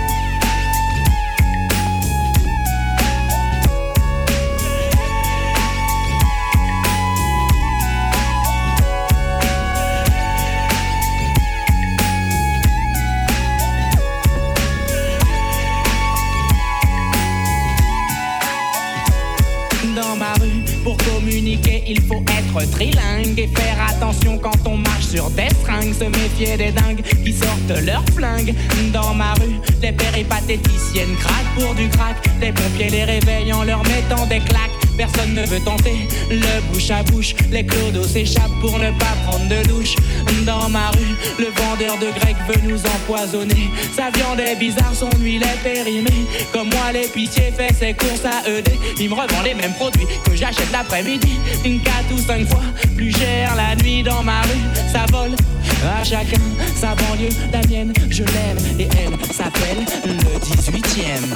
dans être trilingue et faire attention quand on marche sur des seringues. Se méfier des dingues qui sortent leurs flingues. Dans ma rue, les péripatéticiennes craquent pour du crack. Les pompiers les réveillent en leur mettant des claques. Personne ne veut tenter le bouche à bouche. Les clodos s'échappent pour ne pas prendre de douche. Dans ma rue, le vendeur de grec veut nous empoisonner. Sa viande est bizarre, son huile est périmée. Comme moi, l'épicier fait ses courses à ED. Il me revend les mêmes produits que j'achète l'après-midi. Une 4 ou 5 fois plus cher la nuit dans ma rue. Ça vole à chacun sa banlieue. La mienne, je l'aime et elle s'appelle le 18ème.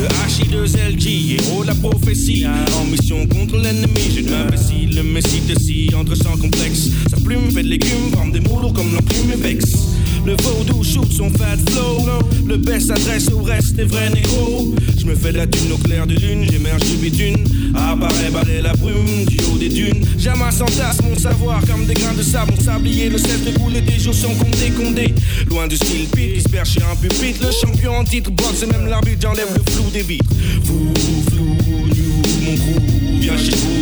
le H2LG, héros de la prophétie. En mission contre l'ennemi, je l'imbécile, le messie de si entre sans complexe. Sa plume fait de légumes, forme des mots lourds comme l'enclume vexe. Le vaudou shoot son fat flow. Le best s'adresse au reste des vrais négros. Je me fais la thune au clair de lune, j'émerge du bitume. Apparaît balai la brume du haut des dunes. J'amasse en tasse mon savoir comme des grains de sable. Mon sablier, le sel de couler, des jours sont comptés, condés. Loin du style pit qui un pupitre. Le champion en titre boxe et même l'arbitre, j'enlève le flou des vitres. Fou, flou, you, mon crew. Viens chez vous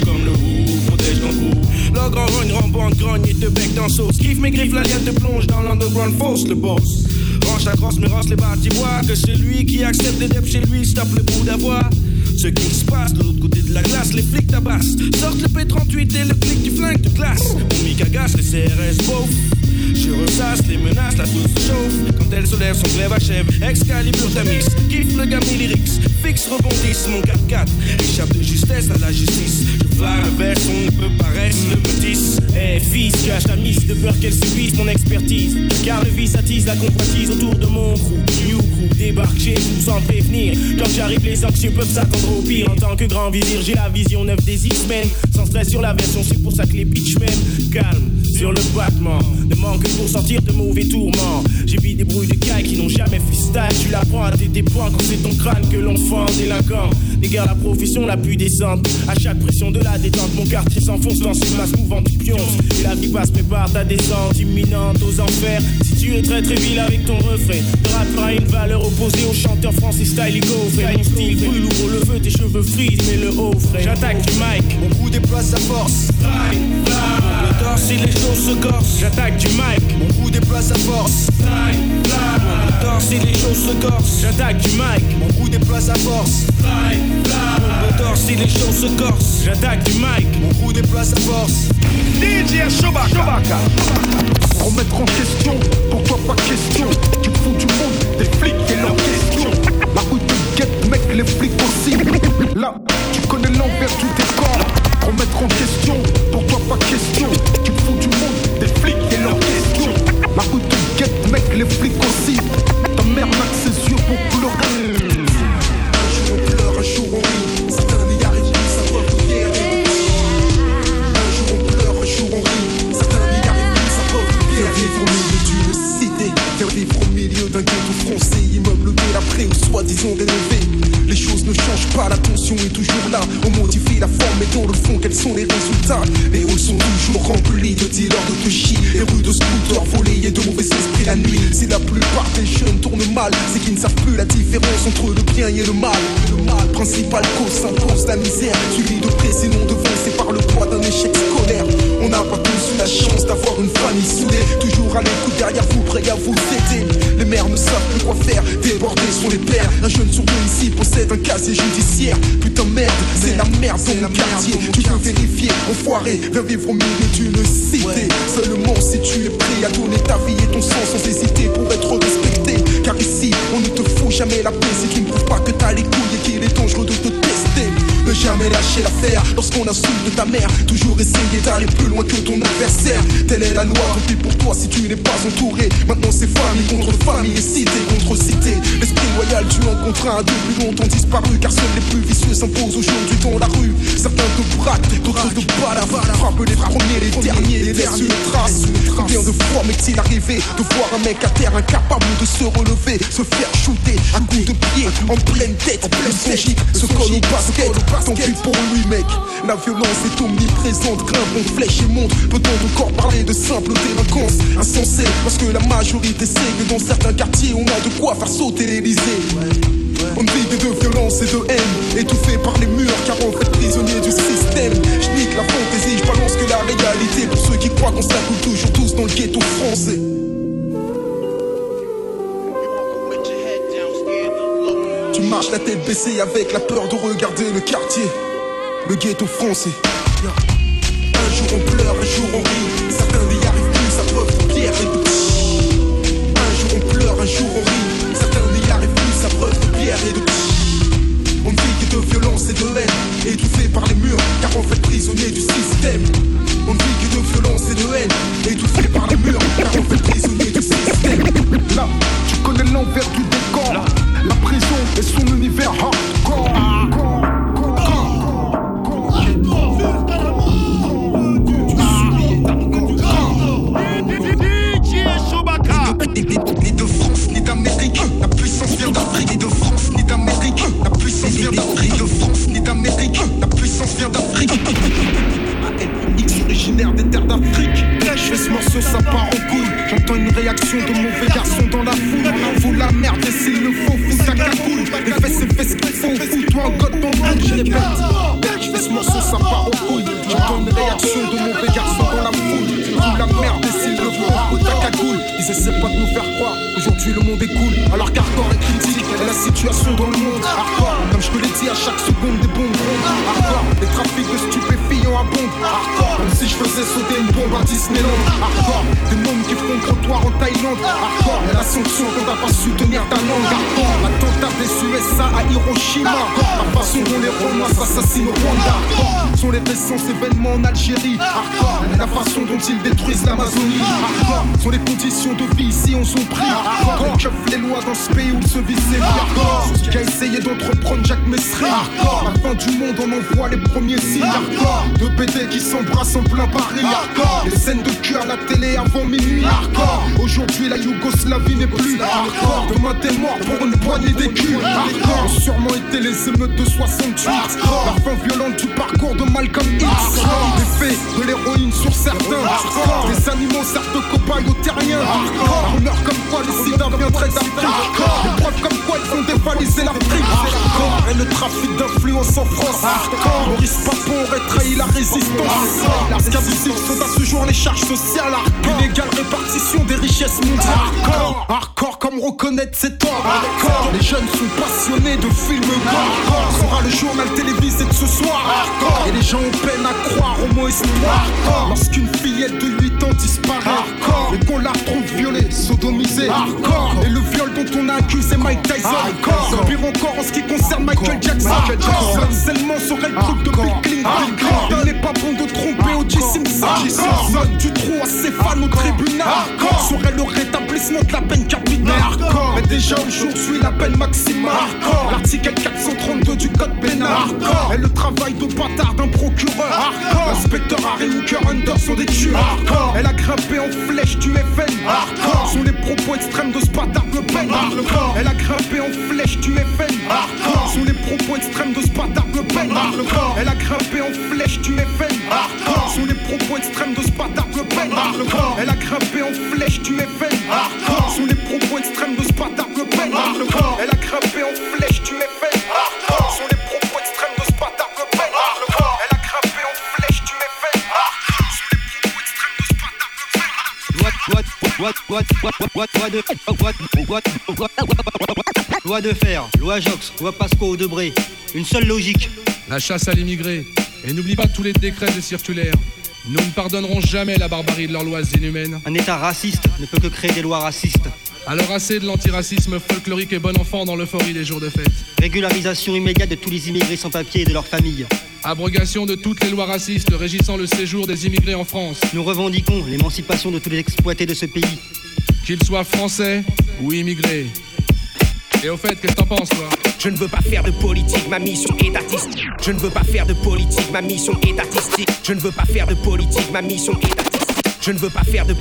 L'ogre en rogne, rembande, grogne et te bec dans sauce. Kiffe mes griffes, la liane te plonge dans l'underground force, le boss. Range la grosse, mais rance les bâtiments. Que celui qui accepte des deps chez lui, stoppe le bout d'avoir. Ce qui se passe de l'autre côté de la glace, les flics tabassent. Sortent le P38 et le clic du flingue de classe. Mon mic agace, les CRS beauf. Je ressasse les menaces, la foule se chauffe. Quand elle se lève, son glaive achève. Excalibur tamis, kiffe le gamin lyrics. Fixe, rebondisse, mon 4-4. Échappe de justesse à la justice. Je on ne peut rester le métis. Eh fils, cache la mise de peur qu'elle subisse mon expertise. Car le vice attise la convoitise autour de mon crew. New crew débarque chez vous sans prévenir. Quand j'arrive, les anxieux peuvent s'attendre au pire. En tant que grand vizir, j'ai la vision neuve des X-Men. Sans stress sur la version, c'est pour ça que les bitches m'aiment. Calme sur le battement. Ne manque que pour sortir de mauvais tourments. J'ai vu des brouilles de cailles qui n'ont jamais freestyle. Tu l'apprends à tes points quand c'est ton crâne que l'on fend délinquant. Dégare la profession la plus décente. À chaque pression de la détente, mon quartier s'enfonce dans une masse mouvante du pion. Et la vie passe, prépare ta descente imminente aux enfers. Si tu es très très vil avec ton refrain, le rap fera une valeur opposée au chanteur français style gaufre. Mon style brûle, ouvre le feu, tes cheveux frisent, mais le haut frais. J'attaque du mic, mon coup déploie sa force. Le torse, si les choses se corsent. J'attaque du mic, mon coup déploie sa force. Le torse, si les choses se corsent. J'attaque du mic, mon coup déploie sa force. Le torse, si les choses se corsent. J'attaque du mic, mon coup déploie sa force. DJ Chewbacca. Remettre en question, pour toi pas question. Tu fous du monde, des flics et leurs questions. La rue te guette, mec, les flics aussi. Là, tu connais l'envers du décor. Remettre en question, pour toi pas question? Tu fous du monde, des flics et leurs questions. La rue te guette, mec, les flics aussi. Ta mère n'a que ses yeux pour pleurer. Un jour on pleure, un jour on rit. lieux d'un ghetto français, immeuble de l'après ou soi-disant rénové. Les choses ne changent pas, la tension est toujours là. On modifie la forme, mais dans le fond, quels sont les résultats? Les halls sont toujours remplis de dealers de touchy, les rues de scooters volés et de mauvais esprits la nuit. Si la plupart des jeunes tournent mal, c'est qu'ils ne savent plus la différence entre le bien et le mal. Le mal principal cause s'impose la misère, suivi de près, sinon devant, c'est par le poids d'un échec scolaire. On n'a pas tous la chance d'avoir une famille soudée, toujours à l'écoute derrière vous, prêt à vous aider. Les mères ne savent plus quoi faire, débordés sont les pères. Un jeune sur deux ici possède un casier judiciaire. Putain merde, c'est la merde dans le quartier. Tu peux vérifier, enfoiré, viens vivre au milieu d'une cité. Seulement si tu es prêt à donner ta vie et ton sang sans hésiter pour être respecté. Car ici, on ne te fout jamais la paix si tu ne prouves pas que t'as les couilles et qu'il est dangereux de te tester. Ne jamais lâcher l'affaire lorsqu'on insulte ta mère. Toujours essayer d'aller plus loin que ton adversaire. Telle est la loi, tant pour toi si tu n'es pas entouré. Maintenant c'est famille contre famille et cité contre cité. L'esprit loyal, tu en contre un, deux plus longtemps disparu. Car seuls les plus vicieux s'imposent aujourd'hui dans la rue. Certains te braquent, d'autres te balavent. Frappent les premiers, les derniers, et laissent une trace. Combien de fois m'est-il arrivé de voir un mec à terre incapable de se relever, se faire shooter à coups de pied, en pleine tête, en pleine se colle au basket. Pis pour lui, mec. La violence est omniprésente, grimpe en flèche et monte. Peut-on encore parler de simple délinquance insensée? Parce que la majorité sait que dans certains quartiers, on a de quoi faire sauter l'Elysée. On vit de violence et de haine, étouffé par les murs, car on fait prisonnier du système. Je nique la fantaisie, je balance que la réalité pour ceux qui croient qu'on s'accoupe toujours tous dans le ghetto français. Tu marches la tête baissée avec la peur de regarder le quartier, le ghetto. Un espoir. Hardcore, lorsqu'une fillette de 8 ans disparaît. Hardcore, et qu'on la retrouve violée, sodomisée. Hardcore, et le viol dont on a accusé Mike Tyson. Hardcore, pire encore en ce qui concerne Michael Jackson. Le harcèlement serait le truc de Bill Clinton. N'est pas bon de tromper O.J. Simpson. Du trou à ses fans au tribunal. Serait le rétablissement de la peine capitale. Mais déjà aujourd'hui la peine maximale. L'article 432 du code pénal. Et le travail de bâtard d'un procureur. Hardcore, l'inspecteur Harry Hooker Under sont des tueurs. Hardcore. Elle a grimpé en flèche du FN. Hardcore. Sont les propos extrêmes de bâtard Le Pen. Hardcore. Elle a grimpé en flèche du FN. Hardcore. Sont les propos extrêmes de bâtard Le Pen. Hardcore. Elle a grimpé en flèche du FN. Hardcore. Sont les propos extrêmes de bâtard Le Pen. Hardcore. Elle a grimpé en flèche du FN. Hardcore. Sont les propos extrêmes de bâtard Le Pen. Hardcore. Elle a grimpé en flèche du FN. Hardcore. Sont les Loi, de, de fer, loi Jox, loi Pasco Debré. Une seule logique. La chasse à l'immigré. Et n'oublie pas tous les décrets et circulaires. Nous ne pardonnerons jamais la barbarie de leurs lois inhumaines. Un État raciste ne peut que créer des lois racistes. Alors assez de l'antiracisme folklorique et bon enfant dans l'euphorie des jours de fête. Régularisation immédiate de tous les immigrés sans papier et de leurs familles. Abrogation de toutes les lois racistes régissant le séjour des immigrés en France. Nous revendiquons l'émancipation de tous les exploités de ce pays. Qu'ils soient français ou immigrés. Et au fait, qu'est-ce que t'en penses, toi Je ne veux pas faire de politique, ma mission est artistique. Je ne veux pas faire de politique, ma mission est artistique. Je ne veux pas faire de politique, ma mission est artistique. Je ne veux pas faire de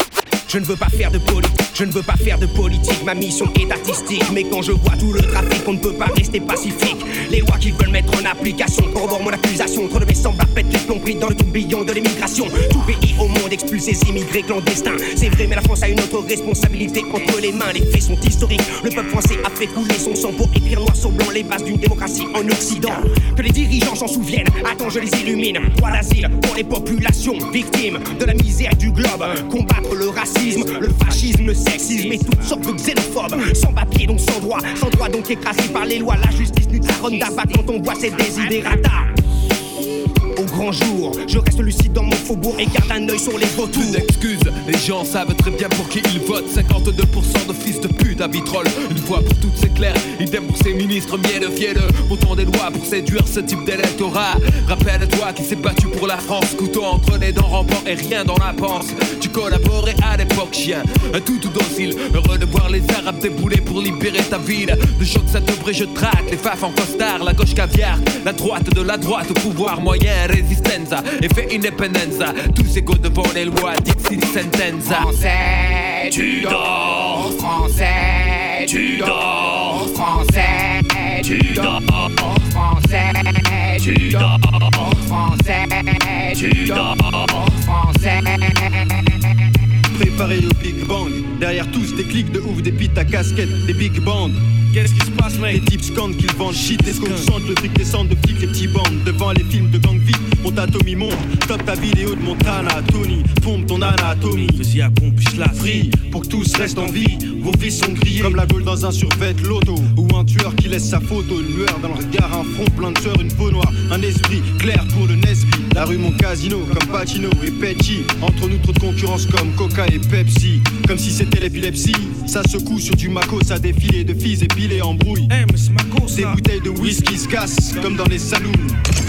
je ne veux pas faire de politique, je ne veux pas faire de politique, ma mission est artistique. Mais quand je vois tout le trafic, on ne peut pas rester pacifique. Les lois qu'ils veulent mettre en application corroborent mon accusation. Trop de mes semblables pètent les plombs pris dans le tourbillon de l'immigration. Tout pays au monde expulse ses immigrés clandestins. C'est vrai, mais la France a une autre responsabilité entre les mains. Les faits sont historiques. Le peuple français a fait couler son sang pour écrire noir sur blanc les bases d'une démocratie en Occident. Que les dirigeants s'en souviennent. Attends, je les illumine. Droit d'asile pour les populations victimes de la misère du globe. Combattre le racisme le fascisme, le sexisme et toutes sortes de xénophobes. Sans papier, donc sans droit, sans droit, donc écrasé par les lois. La justice nulle ronde d'abat quand on voit ces désidérata. Grand jour, je reste lucide dans mon faubourg et garde un œil sur les vautours. Plus d'excuses, les gens savent très bien pour qui ils votent. 52% de fils de pute à vitrolles. Une fois pour toutes, c'est clair. Idem pour ces ministres mielleux, fielleux. Autant des lois pour séduire ce type d'électorat. Rappelle-toi qui s'est battu pour la France. Couteau entre les dents, rampant et rien dans la panse. Tu collaborais à l'époque, chien. Un tout tout docile. Heureux de voir les Arabes débouler pour libérer ta ville. De choc, ça brille, je traque. Les faf en costard, la gauche caviar. La droite de la droite, pouvoir moyen, resistenza. Effet independenza. Tous égaux devant les lois, dixit sentenza. Français, tu dors. Français, tu dors. Français, tu dors. Français, tu dors. Français, tu dors. Français. Préparé au Big Bang, derrière tous des clics de ouf, des pites à casquette, des big bands. Qu'est-ce qui se passe, mec? Les types scandent qu'ils vendent shit, les scouts sentent le fric descend de flics, les petits bandes? Devant les films de gang vite, mon Tommy monte. Top ta vidéo de Montana, Tony, pompe ton anatomie. Fais-y à pompe, je la free, pour que tous restent en vie. Vos vies sont grillées, comme la gueule dans un survêt loto. Ou un tueur qui laisse sa photo, une lueur dans le regard, un front plein de sueur, une peau noire. Un esprit clair pour le Nesby. La rue, mon casino, comme Pacino et Petty. Entre nous, trop de concurrence comme Coca et Pepsi. Comme si c'était l'épilepsie. Ça secoue sur du Mako, ça défilé de filles épilées en brouille. Des bouteilles de whisky se cassent comme dans les saloons.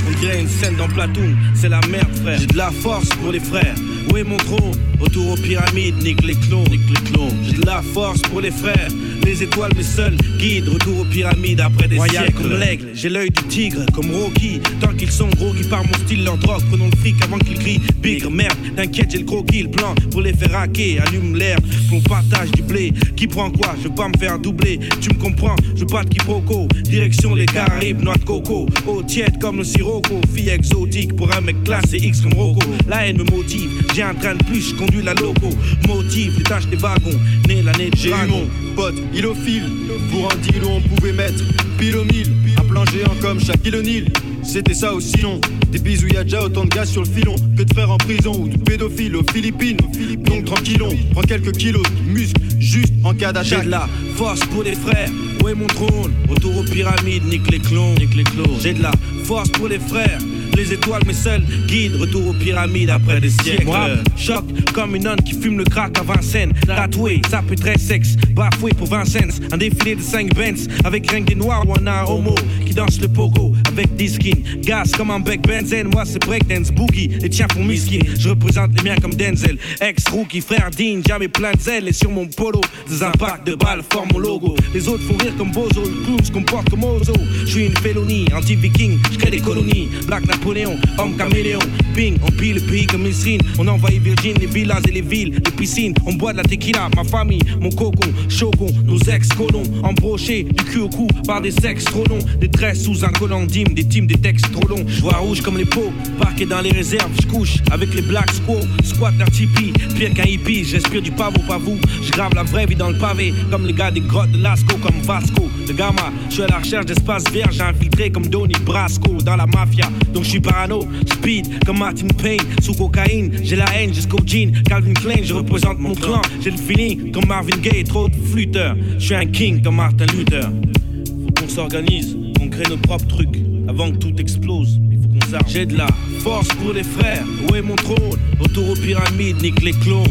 On dirait une scène dans Platoon, c'est la merde frère. J'ai de la force pour les frères. Où est mon gros Retour aux pyramides, nique les clones, nique les clones. J'ai de la force pour les frères. Les étoiles, mes seuls guides. Retour aux pyramides après des Royal siècles. comme l'aigle, j'ai l'œil du tigre, comme Rocky. Tant qu'ils sont gros, qui par mon style leur drogue. Prenons le fric avant qu'ils crient. Bigre, merde, t'inquiète, j'ai le croquis, le plan pour les faire hacker. Allume l'air, qu'on partage du blé. Qui prend quoi? Je veux pas me faire doubler. Tu me comprends? Je veux pas de quiproquo. Direction les Caraïbes, noix de coco. Eau tiède comme le sirocco. Fille exotique pour un mec classé X comme Rocco. La haine me motive, j'ai un train de plus, je conduis la loco. Motive les tâches des wagons. Né l'année de J'ai eu mon pote, il au fil. Pour un deal où on pouvait mettre pile au mille. Un plan géant comme Shaquille O'Neal. C'était ça aussi non. Des bisous, y a déjà autant de gars sur le filon que de frères en prison ou de pédophiles aux Philippines. Donc tranquillon, prends quelques kilos de muscles juste en cas J'ai d'attaque. de la force pour les frères. Où est mon trône Retour aux pyramides, nique les clones, nique les clones. J'ai de la force pour les frères. Les étoiles, mes seuls guides. Retour aux pyramides après des siècles. Choc comme une nonne qui fume le crack à Vincennes. Tatoué, ça peut très sexe. Bafoué pour Vincennes. Un défilé de 5 Benz avec rien des noirs ou un homo qui danse le pogo. avec des skins. Gaz comme un bec benzène, moi c'est breakdance, boogie. Les tiens font miskin, je représente les miens comme Denzel. Ex-rookie, frère Dean, jamais plein de zèle. Et sur mon polo, des impacts de balles forment mon logo. Les autres font rire comme Bozo, le clown se comporte comme Ozo. Je suis une félonie, anti-viking, je crée des colonies. Black Napoléon, homme caméléon. On pille le pays comme Misrine. On envahit Virgin, les villas et les villes, les piscines. On boit de la tequila, ma famille, mon cocon, shogun, nos ex-colons. Embrochés du cul au cou par des sexes trop longs. Des tresses sous un collant des teams, des textes trop longs. Je vois rouge comme les peaux, parqué dans les réserves. Je couche avec les Black Squaw, squat leur tipi. Pire qu'un hippie, j'inspire du pavot, pas vous. Je grave la vraie vie dans le pavé, comme les gars des grottes de Lasco, comme Vasco, de Gamma. Je suis à la recherche d'espace vert, j'ai infiltré comme Donny Brasco dans la mafia. Donc je suis parano, speed comme Martin Payne, sous cocaïne. J'ai la haine jusqu'au jean, Calvin Klein, je représente mon clan. J'ai le feeling comme Marvin Gaye, trop de flûteurs. Je suis un king comme Martin Luther. Faut qu'on s'organise, qu'on crée nos propres trucs avant que tout explose. Il faut qu'on s'arme. J'ai de la force pour les frères, où est mon trône? Retour aux pyramides, nique les clones.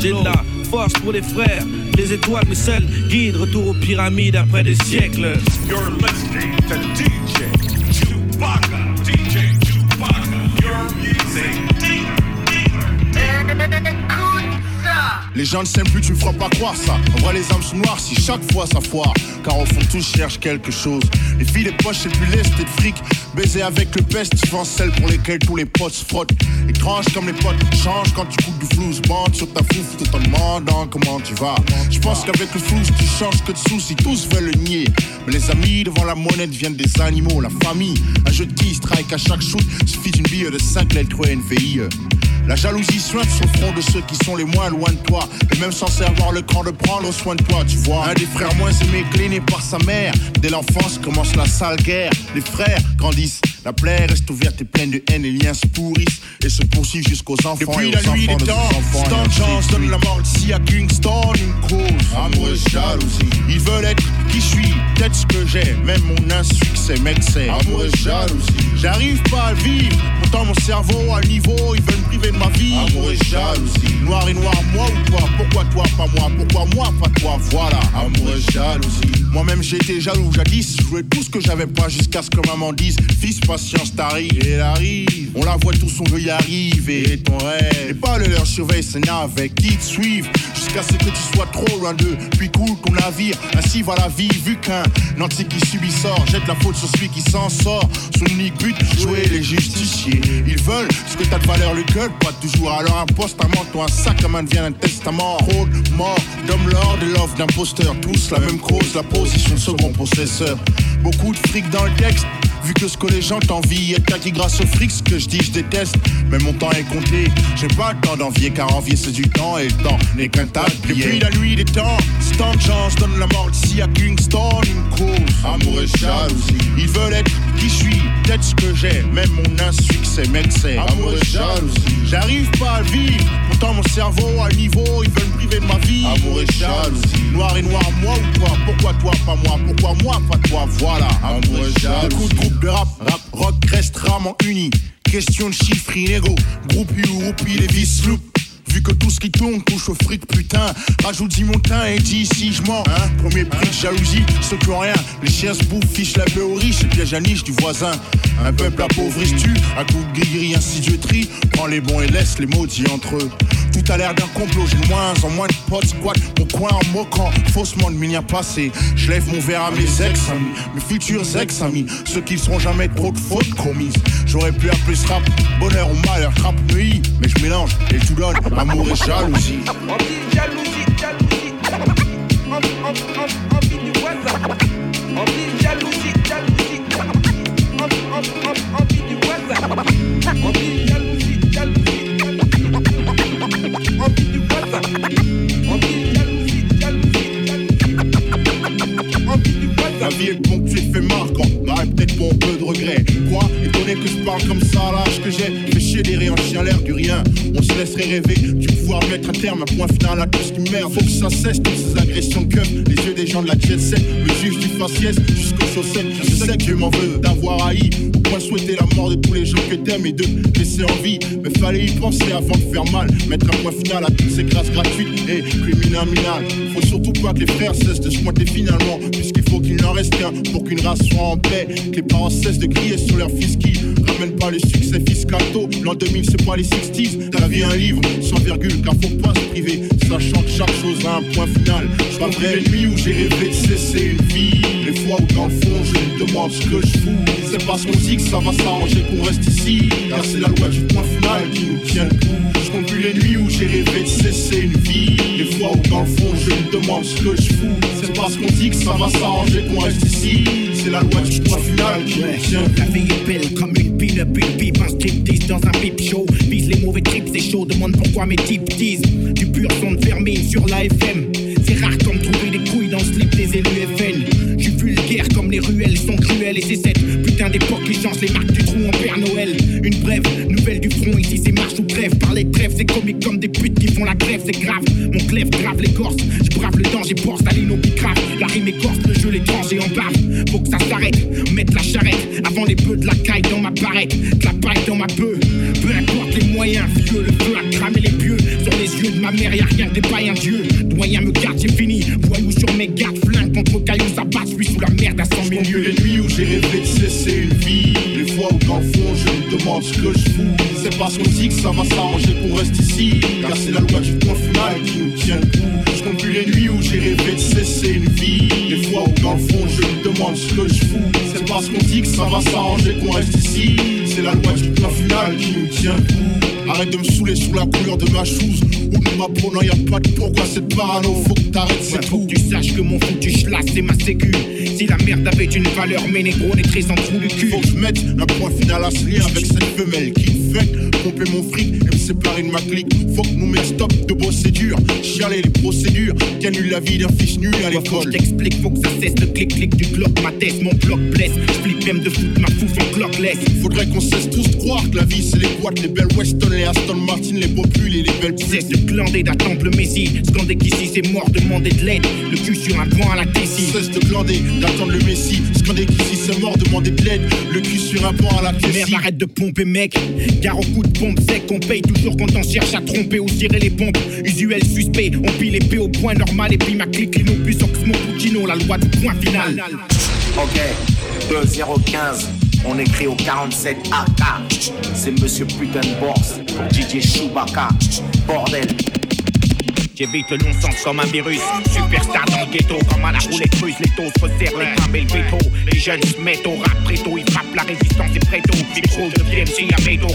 J'ai de la force pour les frères, les étoiles, mes seuls guides. Retour aux pyramides après des siècles. You're listening to DJ Chewbacca. Les gens ne s'aiment plus, tu me feras pas croire ça. On voit les âmes noires si chaque fois ça foire. Car au fond, tous cherchent quelque chose. Les filles, les poches, c'est plus lest de fric. Baiser avec le peste, souvent celles pour lesquelles tous les potes se frottent. Étrange comme les potes changent quand tu coupes du flou. Bande sur ta fouf tout en demandant comment tu vas. Je pense qu'avec le flou, tu changes que de soucis. Tous veulent le nier. Mais les amis devant la monnaie deviennent des animaux. La famille, un jeu de qui strike à chaque shoot. Suffit d'une bille de 5 lettres NVIE. La jalousie sointe sur le front de ceux qui sont les moins loin de toi. Et même censés avoir le cran de prendre soin de toi, tu vois. Un des frères moins aimés, cléné par sa mère. Dès l'enfance commence la sale guerre. Les frères grandissent. La plaie reste ouverte et pleine de haine. Les liens se pourrissent et se poursuivent jusqu'aux enfants. Depuis et la aux nuit enfants des de temps. Stan Chance donne la mort ici à Kingston une cause. Amour et jalousie. Ils veulent être qui je suis, peut-être ce que j'ai, même mon insuccès, mec, c'est Amour et jalousie. J'arrive pas à le vivre, pourtant mon cerveau à niveau, ils veulent me priver de ma vie. Amour et jalousie. Noir et noir, moi ou toi, pourquoi toi, pas moi, pourquoi moi, pas toi, voilà. Amour et jalousie. Moi-même j'étais jaloux jadis, je jouais tout ce que j'avais pas jusqu'à ce que maman dise Fils, patience, t'arrives, et elle arrive. On la voit tous, on veut y arriver. Et ton rêve, et pas le leur surveille, c'est avec qui te suivent. Jusqu'à ce que tu sois trop loin d'eux, puis coule ton navire. Ainsi va la vie, vu qu'un nanti qui subit sort, jette la faute sur celui qui s'en sort. Son unique but, jouer les justiciers. Ils veulent ce que t'as de valeur, le gueule, pas toujours. Alors un poste, un menton, un sac à main devient un testament. Trop de morts, d'hommes lords, de l'offre d'imposteurs. Tous la même cause, la position second possesseur. Beaucoup de fric dans le texte. Vu que ce que les gens t'envient est acquis grâce au fric, ce que je dis, je déteste. Mais mon temps est compté, j'ai pas le temps d'envier, car envier c'est du temps et le temps n'est qu'un tas de billets. Depuis la nuit des temps, Stan Chance donne la mort ici à Kingston une cause. Amour et jalousie. Ils veulent être qui je suis, peut-être ce que j'ai, même mon insuccès, mec, c'est Amour et jalousie. J'arrive pas à vivre, pourtant mon cerveau à niveau, ils veulent me priver de ma vie. Amour et jalousie. Noir et noir, moi ou toi, pourquoi toi, pas moi, pourquoi moi, pas toi, voilà. Amour et jalousie. De rap, rap, rock restent rarement unis. Question de chiffres inégaux, groupe ou roupie, les vis loop. Vu que tout ce qui tourne touche au fric, putain. Rajoute y mon teint et dis si je mens. Hein Premier prix jalousie, ceux qui ont rien. Les chiens se bouffent, fichent la paix aux riches piège à niche du voisin. Un peuple appauvri-tu, à coup de grillerie insidioterie. Prends les bons et laisse les maudits entre eux. Tout a l'air d'un complot, j'ai moins en moins de potes squat. Mon coin en moquant, faussement de minière passé. Je lève mon verre à mes ex-amis, mes futurs ex-amis. Ceux qui ne seront jamais trop de fautes commises. J'aurais pu appeler ce rap bonheur ou malheur, rap neuilly. Mais je mélange et tout donne amour et jalousie. Envie. La vie est ponctuée, fait marquant. Un peu de regret. Quoi Étonné que ce parle comme ça à l'âge que j'ai. Fais chier des rires en l'air du rien. On se laisserait rêver du pouvoir mettre un terme, un point final à tout ce qui merde. Faut que ça cesse toutes ces agressions keuf. Les yeux des gens de la jet set, le juge du faciès jusqu'aux chaussettes. Je sais que Dieu m'en veut d'avoir haï. De souhaiter la mort de tous les gens que t'aimes et de laisser en vie. Mais fallait y penser avant de faire mal. Mettre un point final à toutes ces grâces gratuites et criminales. Faut surtout pas que les frères cessent de se pointer finalement. Puisqu'il faut qu'il n'en reste qu'un pour qu'une race soit en paix. Que parents cessent de crier sur leur fils qui ramène pas le succès fiscal. L'an 2000, c'est pas les 60s. La vie, un livre sans virgule, car faut pas se priver. Sachant que chaque chose a un point final. Je vrai nuits où j'ai rêvé de cesser une vie. Où dans le fond, je me demande ce que je fous. C'est parce qu'on dit que ça va s'arranger qu'on reste ici. Car c'est la loi du point final qui nous tient le coup. Je compte plus les nuits où j'ai rêvé de cesser une vie. Les fois où dans le fond, je me demande ce que je fous. C'est parce qu'on dit que ça va s'arranger qu'on reste ici. C'est la loi du point final qui nous tient. La vie est belle comme une pin-up, une pipe, un striptease dans un pipe show. Vise les mauvais trips, c'est chaud, demande pourquoi mes types disent. Du pur son de vermine sur la FM. C'est rare comme trouver des couilles dans le slip des élus FN. Les ruelles sont cruelles et c'est cette putain d'époque qui change les marques du trou en Père Noël. Une brève, nouvelle du front, ici c'est marche ou crève. Par les trêves, c'est comique comme des putes qui font la grève, c'est grave. Mon clève grave l'écorce, je brave le danger, porte Staline au bicrave. La rime écorce, le jeu l'étranger en bave. Faut que ça s'arrête, mettre la charrette avant les bœufs de la caille dans ma barrette, de la paille dans ma bœuf. Peu importe les moyens, vieux, le feu a cramé les pieux. Sur les yeux de ma mère, y'a rien que des païens dieux. Doyen me garde, j'ai fini. Voyou sur mes gardes, bat, je suis sous la merde à 100 000 lieues. les nuits où j'ai rêvé de cesser une vie. Les fois où dans le fond je me demande ce que je fous. C'est parce qu'on dit que ça va s'arranger qu'on reste ici. Car c'est la loi du point final qui nous tient le coup. Je compte plus les nuits où j'ai rêvé de cesser une vie. Les fois où dans le fond je me demande ce que je fous. C'est parce qu'on dit que ça va s'arranger qu'on reste ici. C'est la loi du point final qui nous tient le coup. Arrête de me saouler sur la couleur de ma chose ou de ma peau, non y'a pas de pourquoi cette parano, faut que t'arrêtes, c'est Faut tout. que tu saches que mon foutu schlass c'est ma sécu. Si la merde avait une valeur, mes négros les en trou du cul. Faut que je mette un point final à ce lien avec cette femelle qui me fait pomper mon fric et me séparer de ma clique. Faut que nous mettre stop de procédures, chialer les procédures qui annulent la vie d'un fils nul à Faut que je l'école. t'explique, faut que ça cesse le clic-clic du clock, ma tête, mon bloc blesse. J'flippe même de foutre ma fouf en clock-less. Faudrait qu'on cesse tous de croire que la vie c'est les boîtes, les belles Weston, les Aston Martin, les popules et les belles Cesse de glander d'attendre le Messie. Scander qu'ici c'est mort, demander de l'aide. Le cul sur un point à la tessie. Cesse de glander, d'attendre le Messie. Scander qu'ici c'est mort, demander de l'aide. Le cul sur un banc à la caisse. Merde, arrête de pomper, mec. Car au coup de pompe sec, on paye toujours quand on cherche à tromper ou tirer les pompes. Usuel suspect, on pile épée au point normal. Et puis ma clique, Lino plus Oxmo Puccino, la loi du point final. Ok, 2015, on écrit au 47 AK. C'est Monsieur Putain de Bourse pour DJ Chewbacca. Bordel. J'évite le non-sens comme un virus. Superstar dans le ghetto, comme à la roulette russe. Les taux se resserrent, les crânes et le béto. Les jeunes se mettent au rap préto. Ils frappent la résistance et préto. Micro de PMC à médo.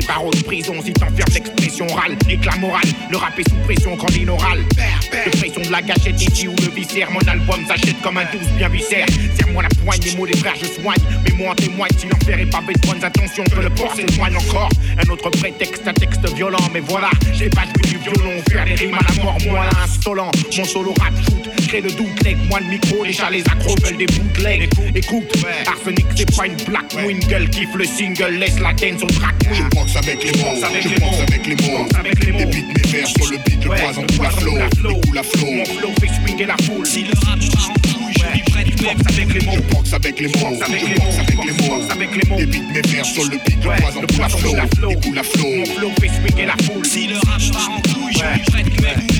Les barreaux de prison, si t'enfermes d'expression orale. Éclat moral, le rap est sous pression quand l'inoral. De pression de la gâchette, ici ou le viscère. Mon album s'achète comme un douce bien viscère. Serre-moi la poigne, les mots des frères, je soigne. Mais moi en témoigne, si l'enfer est pas de bonnes intentions, que le port s'éloigne encore. Un autre prétexte, un texte violent, mais voilà. J'ai pas du violon, faire des rimes à la mort, moi là, insolent. Mon solo rap shoot, crée le doute, leg, moi le micro, déjà les accros veulent des bootlegs. Écoute, Arsenic, c'est pas une black wing, gueule kiffe le single, laisse la dance au track. Je pense avec les mots, je pense avec les mots. Des beats, mes vers sur le beat, le poison pour la flow, la flow. Mon flow fait swinguer la foule. Si le rap je Je avec les mots. Je boxe avec les mots, je les boxe mots. avec les mots. Avec les mots. Des beats, mes vers sur le beat, pour la flow, la flow. le coup la flow. Mon flow fait swinguer la foule. Si le rap part en couille, je suis prêt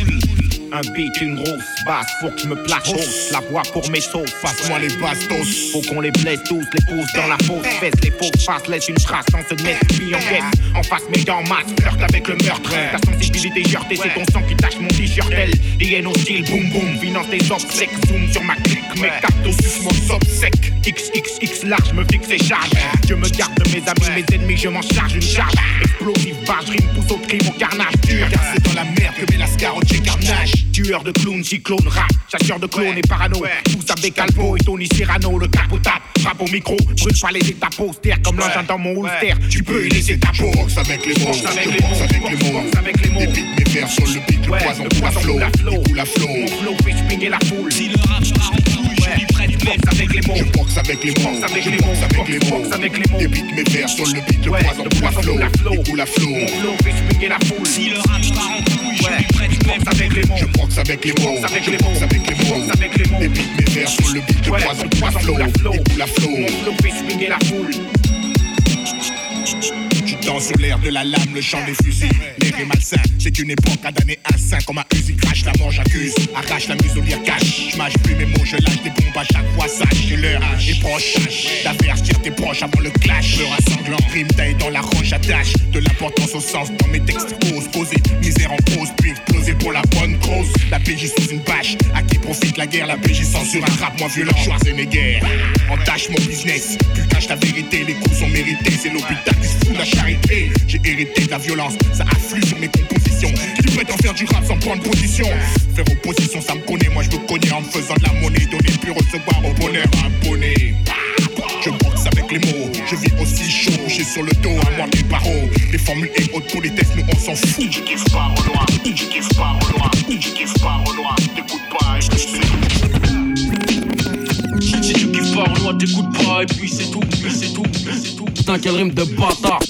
Un beat, une grosse basse, faut que je me place hausse. La voix pour mes sauces, Passe-moi les bastos. Faut qu'on les blesse tous, les pousse dans la fausse fesse, les fausses faces laissent une trace dans ce net puis en caisse. En face, mes dents masse, flirte avec le meurtre. Ta sensibilité heurtée, c'est ton sang qui tache mon t-shirt. Elle, des haines hostiles, boum boum, finance des obsèques, zoom sur ma clique, mes cartes suce mon sec. XXX large, me fixe et charge. Je me garde de mes amis, mes ennemis, je m'en charge une charge. Explosive, barge, rime, pousse au crime, au carnage dur. Car c'est dans la merde que met la scarotte, j'ai carnage. Tueur de clowns, cyclone, rap, chasseur de clones et parano. Tous avec Alpo et Tony Cyrano, le capot tape, frappe au micro, brûle pas les étapes austères comme l'engin dans mon holster. Tu peux y laisser ta peau. Boxe avec les mots, avec les mots, avec les mots. avec les mots. Des beats, mes vers sur le beat, le Ouais, poison la flow, la flow. la flow. Mon flow fait swinguer la foule. Si le rap boxe avec les mots. Je boxe avec les mots. Je les boxe avec les mots. Boxe avec les mots. Débite mes vers sur le beat, le poison pour la poison flow. pour la flow. Et pour la flow. Mon flow fait swinguer la foule. Si le rap part en couille, je lui prête avec les mots. Je boxe avec les mots. Boxe avec Je les boxe mots. avec les mots. Boxe avec les mots. Débite mes vers sur le beat, le poison pour la poison flow. pour la flow. Et pour la flow. Mon flow fait swinguer la foule. Tu danses sur l'air de la lame, le chant des fusils. L'air est malsain, c'est une époque à damner un sein. Comme un fusil crache, la mort j'accuse. Arrache la muselière cache. Je mâche plus mes mots, je lâche des bombes à chaque fois. Sache que l'heure est proche. D'avertir tes proches avant le clash. Le rassemblant, rime taille dans la roche, attache. De l'importance au sens dans mes textes cause. Poser misère en pause, puis pour la bonne cause. La PJ sous une bâche. À qui profite la guerre, la PJ censure un rap moins violent. Schwarzenegger. Entache mon business. Tu caches la vérité, les coups sont mérités. C'est l'hôpital qui se fout de la charité. J'ai hérité de la violence, ça afflue sur mes compositions. Qui prétend faire du rap sans prendre position Faire opposition, ça me connaît. Moi, je me connais en me faisant de la monnaie. Donner puis recevoir au bonheur abonné. Je boxe avec les mots, je vis aussi chaud, couché sur le dos, à moi les barreaux. Les formules et autres pour les nous on s'en fout. Tu kiffes pas au loin, tu kiffes pas au loin, tu kiffes pas au loin, t'écoutes pas, et je Si tu kiffes pas, Renoir, t'écoutes pas, et puis c'est tout, c'est tout, c'est tout. Putain, rime de bâtard.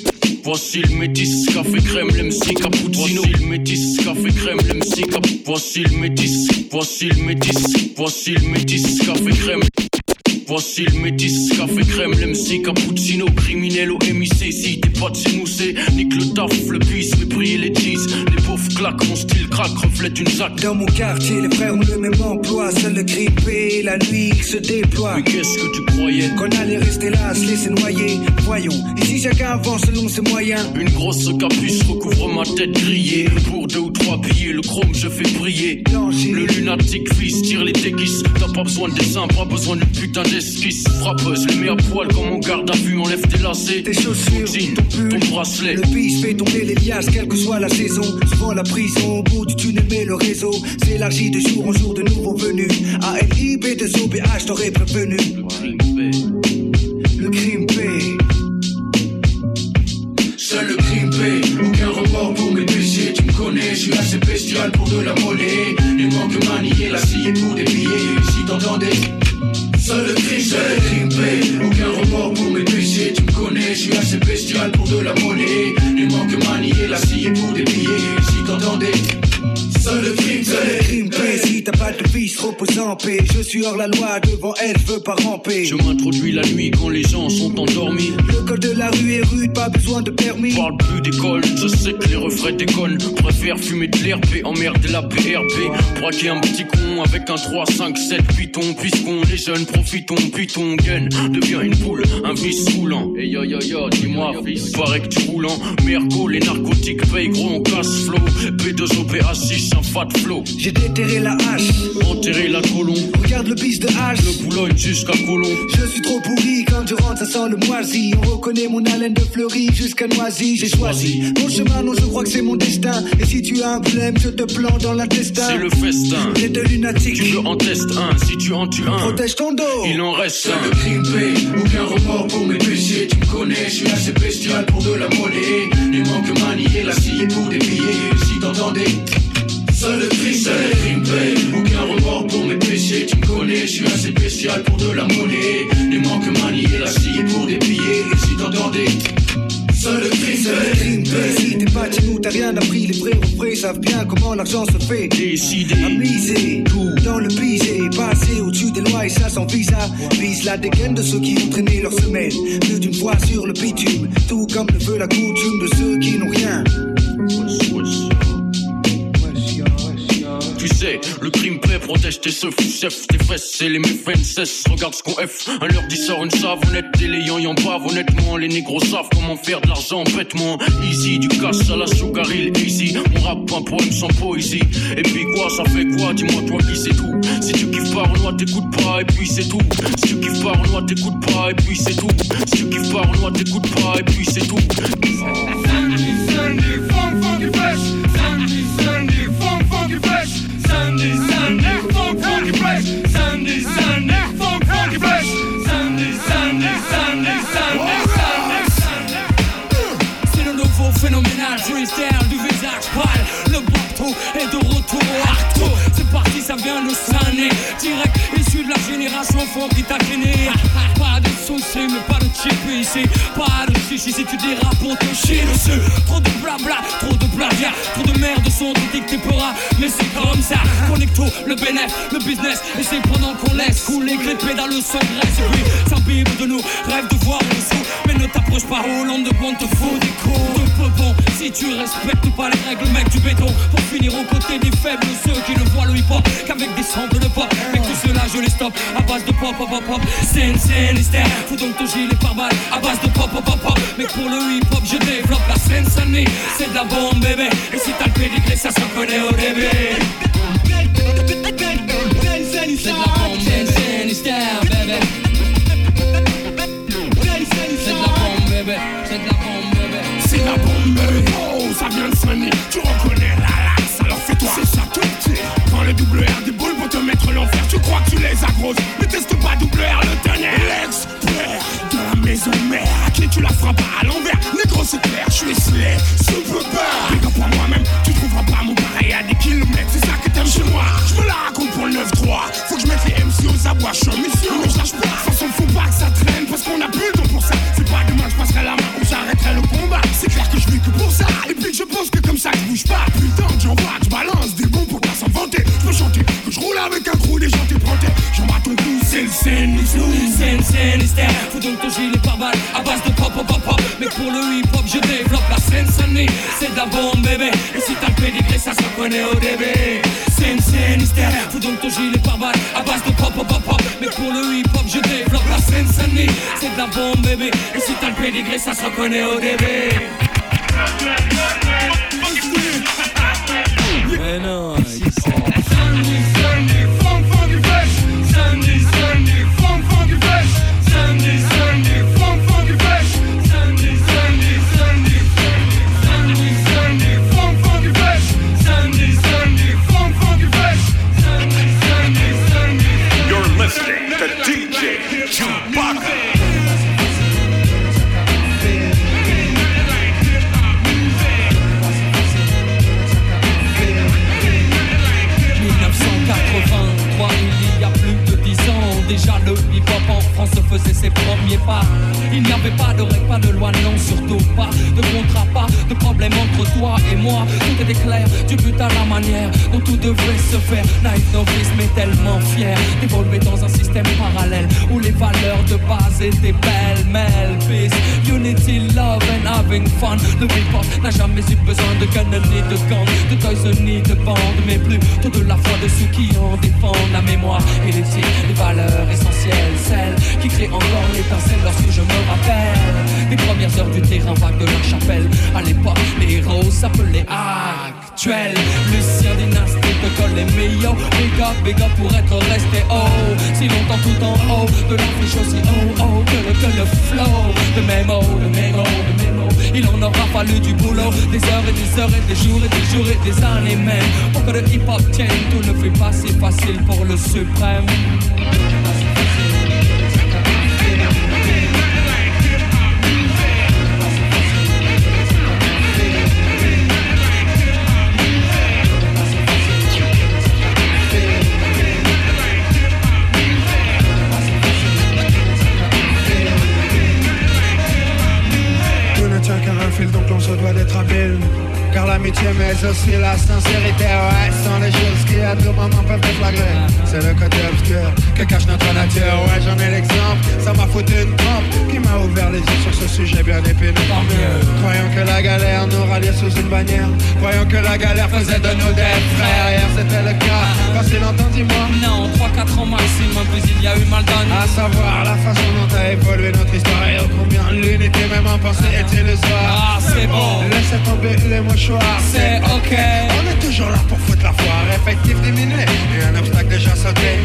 Voici le métis, café crème, l'MC cappuccino. Voici le métis, café crème, l'MC cap. Voici le métis, voici le métis, voici le métis, café crème. Voici le métis, café crème, l'MC cappuccino, criminel au MIC. Si t'es pas de chez nous, c'est nique le taf, le bis, mais briller les cheese. Les pauvres claquent, mon style craque, reflète une zac. Dans mon quartier, les frères ont le même emploi. Seul le crime paie, la nuit il se déploie. Mais qu'est-ce que tu croyais? Qu'on allait rester là, se laisser noyer. Voyons, ici chacun avance selon ses moyens. Une grosse capuce recouvre ma tête grillée. Pour deux ou trois billets, le chrome je fais briller. Le lunatique fils tire les déguises. T'as pas besoin de dessin, pas besoin d'une putain d'esquisse. Frappeuse, les mets à poil comme en garde à vue. Enlève tes lacets, tes chaussures, ton jean, ton bracelet. Le bis fait tomber les liasses, quelle que soit la saison. Souvent la prison, au bout du tunnel, mais le réseau s'élargit de jour en jour de nouveaux venus. ALIB, de OBH, t'aurais prévenu. Le crime paie. Seul le crime paie, aucun remords pour mes péchés. Tu me connais, je suis assez bestial pour de la monnaie. Il manque manier la scie pour des billets. Si t'entendais. Seul le crime, seul le aucun remords pour mes péchés. Tu me connais, je suis assez bestial pour de la monnaie. Il manque manier la scie pour des billets. Si t'entendais. Seul le crime, Seul le pas de fils, repose en paix. Je suis hors la loi, devant elle, je veux pas ramper. Je m'introduis la nuit quand les gens sont endormis. Le code de la rue est rude, pas besoin de permis. Parle plus d'école, je sais que les refrains déconnent. Préfère fumer de l'RP, emmerder la PRP. Braquer un petit con avec un 3, 5, 7 python. Puisqu'on est jeunes, profitons, puis ton gun devient une poule, un vice roulant. Et yo yo yo, dis-moi, fils, paraît que tu roules en mergo. Les narcotiques payent gros, on casse flow. P2OPA6, un fat flow. J'ai déterré la hache, Enterrer la colombe. regarde le bis de hache. Le Boulogne jusqu'à Colomb. Je suis trop pourri, quand je rentre ça sent le moisi On reconnaît mon haleine de fleurie jusqu'à Noisy J'ai choisi mon chemin, non je crois que c'est mon destin Et si tu as un problème, je te plante dans l'intestin C'est le festin. T'es de lunatique Tu veux en un, si tu en tues un. Protège ton dos Il en reste un. Le crime aucun remords pour mes péchés. Tu me connais, je suis assez bestial pour de la monnaie. Il manque manier la scie pour des billets. Si t'entendais. Seul le crime, seul le crime aucun remords pour mes péchés. Tu me connais, je suis assez spécial pour de la monnaie. Il manque manier la scie pour des billets. Si t'entendais. Seul le crime, Seul le crime. Si t'es pas chez nous, t'as rien appris Les vrais refrains savent bien comment l'argent se fait Décidé À miser dans le pisé Passer au-dessus des lois et ça sans visa Vise la dégaine de ceux qui ont traîné leur semaine Plus d'une fois sur le bitume Tout comme le veut la coutume de ceux qui n'ont rien Tu sais, le crime paie, protège tes seufs, chef, tes fesses, c'est les méfaits cesse. Regarde ce qu'on F, un leur dit sort une savonnette, et les yan bave, honnêtement, les négros savent comment faire de l'argent bêtement. Easy, du cash à la sugar easy. On rappe un poème sans poésie. Et puis quoi, ça fait quoi, dis-moi toi qui c'est tout. Si tu kiffes pas Renoir, t'écoutes pas, et puis c'est tout. Si tu kiffes pas Renoir, t'écoutes pas, et puis c'est tout. Si tu kiffes pas Renoir, t'écoutes pas, et puis c'est tout. Vient de Sané. Direct issu de la génération font qui taquiner. Pas de soucis, mais pas de chip ici. Pas de chichi si tu dérapes pour te chier dessus. Trop de blabla, trop de plagiat, trop de merde sont dictés peuras. Mais c'est comme ça. Connecto, le bénéf, le business. Et c'est pendant qu'on laisse couler que les pédales s'engraissent. Et puis s'imbibe de nous, rêve de voir le sous. Mais ne t'approche pas au long de bon te faut des coups de peu bon. Si tu respectes pas les règles, mec, du béton. Pour finir aux côtés des faibles, ceux qui ne voient le hip-hop qu'avec des samples de pop. Mais tout cela, je les stoppe à base de pop, pop, pop, pop. Scène hystère. Fous donc ton gilet par balle à base de pop, pop, pop, pop. Mais pour le hip-hop, je développe la scène Sunny. C'est de la bombe, bébé. Et si t'as le pédigré, ça se reconnaît au début. C'est de la bombe, bébé. C'est de la bombe, bébé. C'est de la bombe, bébé. C'est la bombe, bébé. Oh, ça vient de sonner. Tu reconnais la laxe, alors fais-toi. C'est ça. Prends le double R des boules pour te mettre l'enfer. Tu crois que tu les agroses. Ne teste pas double R le tonnerre. L'expert de la maison mère. À qui tu la feras pas? À l'envers. Négro, c'est clair, je suis slay. Super bad. Big up à moi-même. Tu trouveras pas mon pareil à des kilomètres. C'est ça que t'aimes chez moi. Je me la raconte pour le 9-3. Faut que je mette les MC aux abois. Je suis en mission, mais je lâche pas. De toute façon, faut pas que ça traîne. Parce qu'on a plus le temps pour ça. C'est pas demain, je passerai la main ou j'arrêterai le combat. C'est clair que je vis que pour ça. Et puis que je pense que comme ça, je bouge pas. Putain, j'envoie, je avec un crew, des gens t'éprantés. J'en bats ton c'est le scène, Scène, scène. Fous donc ton gilet par balle à base de pop, pop, pop. Mais pour le hip-hop, je développe la scène Sunny. C'est de la bombe, bébé. Et si t'as le pédigré, ça se reconnaît au début. Scène, scène. Fous donc ton gilet par balle à base de pop, pop, pop. Mais pour le hip-hop, je développe la scène Sunny. C'est de la bombe, bébé. Et si t'as le pédigré, ça se reconnaît au début. Mais non, Faisait ses premiers pas. Il n'y avait pas de règles, pas de loi, non, surtout pas de contrat, pas de problème entre toi et moi. Tout était clair, du but à la manière dont tout devait se faire. Naïf novice, mais tellement fier d'évoluer dans un système parallèle où les valeurs de base étaient pêle-mêle. Peace, unity, love and having fun. Le hip-hop n'a jamais eu besoin de canon ni de gang, de toys ni de bandes, mais plutôt de la foi de ceux qui en défendent la mémoire et les les valeurs essentielles, celles qui créent encore l'étincelle lorsque je me rappelle des premières heures du terrain vague de la chapelle. À l'époque, les héros s'appelaient actuels. Lucien Dynastie te colle les meilleurs. Big up, pour être resté haut. Si longtemps tout en haut, de l'affiche aussi haut, haut que le, que le flow. De mémo, de mémo, de mémo. Il en aura fallu du boulot, des heures et des heures et des jours et des jours et des années même. Pour que le hip-hop tienne, tout ne fait pas si facile pour le suprême. L'amitié, mais aussi la sincérité, ouais, sont les choses qui à tout moment peuvent déflagrer. C'est le côté obscur que cache notre nature, ouais, j'en ai l'exemple. Ça m'a foutu une trompe qui m'a ouvert les yeux sur ce sujet bien épineux. Croyant que la galère nous ralliait sous une bannière, croyant que la galère faisait de nous des frères. Hier c'était le cas, pas si longtemps, dis-moi. Non, 3-4 ans maximum, puis il y a eu mal donné. À savoir la façon dont a évolué notre histoire et ô combien l'unité même en pensée était le soir. Ah, c'est bon. Laissez tomber les mouchoirs, C'est ok. On est toujours là pour foutre la foire, effectif diminué et un obstacle déjà sauté.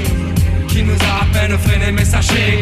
Qui nous a à peine freiné, mais sachez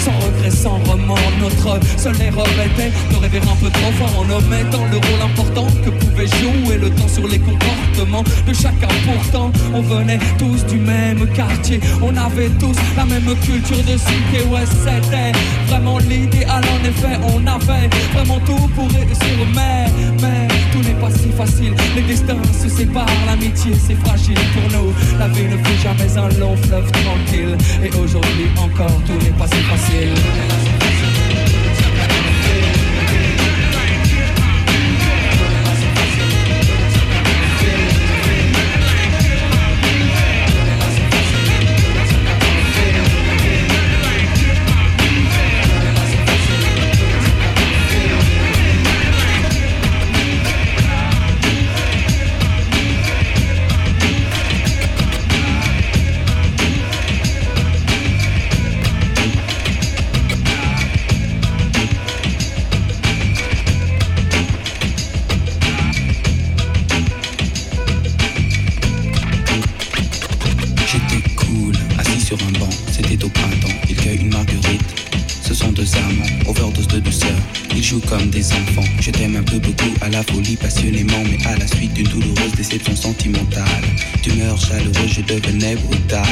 sans regret, sans remords. Notre seule erreur était de rêver un peu trop fort en omettant le rôle important que pouvait jouer le temps sur les comportements de chacun. Pourtant, on venait tous du même quartier, on avait tous la même culture de cité. Ouais, c'était vraiment l'idéal. En effet, on avait vraiment tout pour réussir, mais, mais tout n'est pas si facile. Les destins se séparent, l'amitié c'est fragile pour nous. La vie ne fut jamais un long fleuve tranquille. Et aujourd'hui encore, tout n'est pas si facile. Déception sentimentale. D'humeur chaleureuse, je devenais brutal.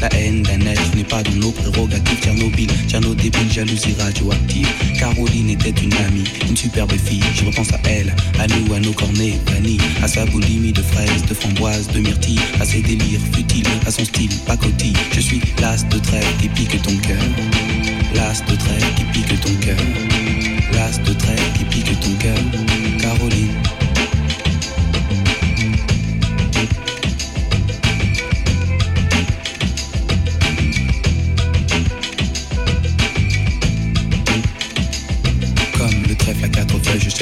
La haine d'un être n'est pas dans nos prérogatives. Tchernobyl, Tcherno débile, jalousie radioactive. Caroline était une amie, une superbe fille. Je repense à elle, à nous, à nos cornets vanille, à sa boulimie de fraises, de framboises, de myrtilles, à ses délires futiles, à son style pacotille. Je suis l'as de trêve qui pique ton cœur. L'as de trêve qui pique ton cœur. L'as de trêve qui pique ton cœur. Caroline.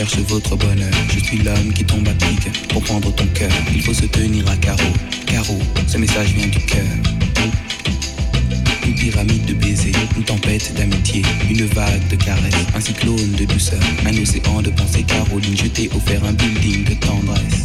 Cherche votre bonheur. Je suis l'homme qui tombe à pic pour prendre ton cœur. Il faut se tenir à carreau. Carreau, ce message vient du cœur. Une pyramide de baisers, une tempête d'amitié, une vague de caresses, un cyclone de douceur, un océan de pensée. Caroline, je t'ai offert un building de tendresse.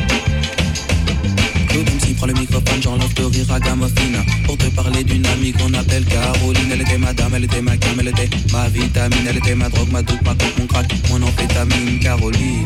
Claude MC prend le microphone, j'enlève de rire à Gamofina. Pour te parler d'une amie qu'on appelle Caroline. Elle était ma dame, elle était ma cam, elle était ma vitamine. Elle était ma drogue, ma doute, ma coke, mon crack, mon amphétamine Caroline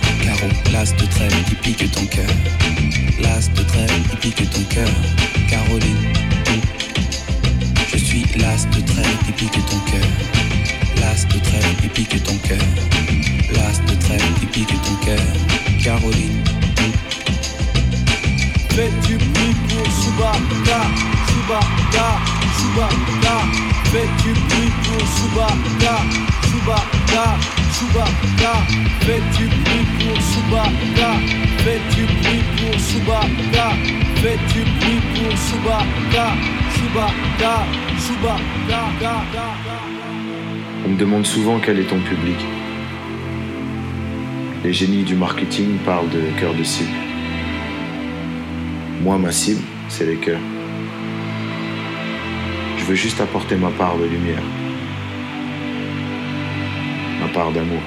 Carreau, l'as de trêve qui pique ton cœur. L'as de trêve qui pique ton cœur. Caroline. Je suis l'as de trêve qui pique ton cœur. L'as de trêve qui pique ton cœur. L'as de trêve qui pique ton cœur. Caroline. Fais du bruit pour Subaka, Subaka, Subaka. Fais du bruit pour Subaka, Subaka, Subaka. Fais du bruit pour Subaka, fais du bruit pour Subaka. Fais du bruit pour Subaka, Subaka, Subaka. On me demande souvent quel est ton public. Les génies du marketing parlent de cœur de cible. Moi, ma cible, c'est les cœurs. Je veux juste apporter ma part de lumière. Ma part d'amour.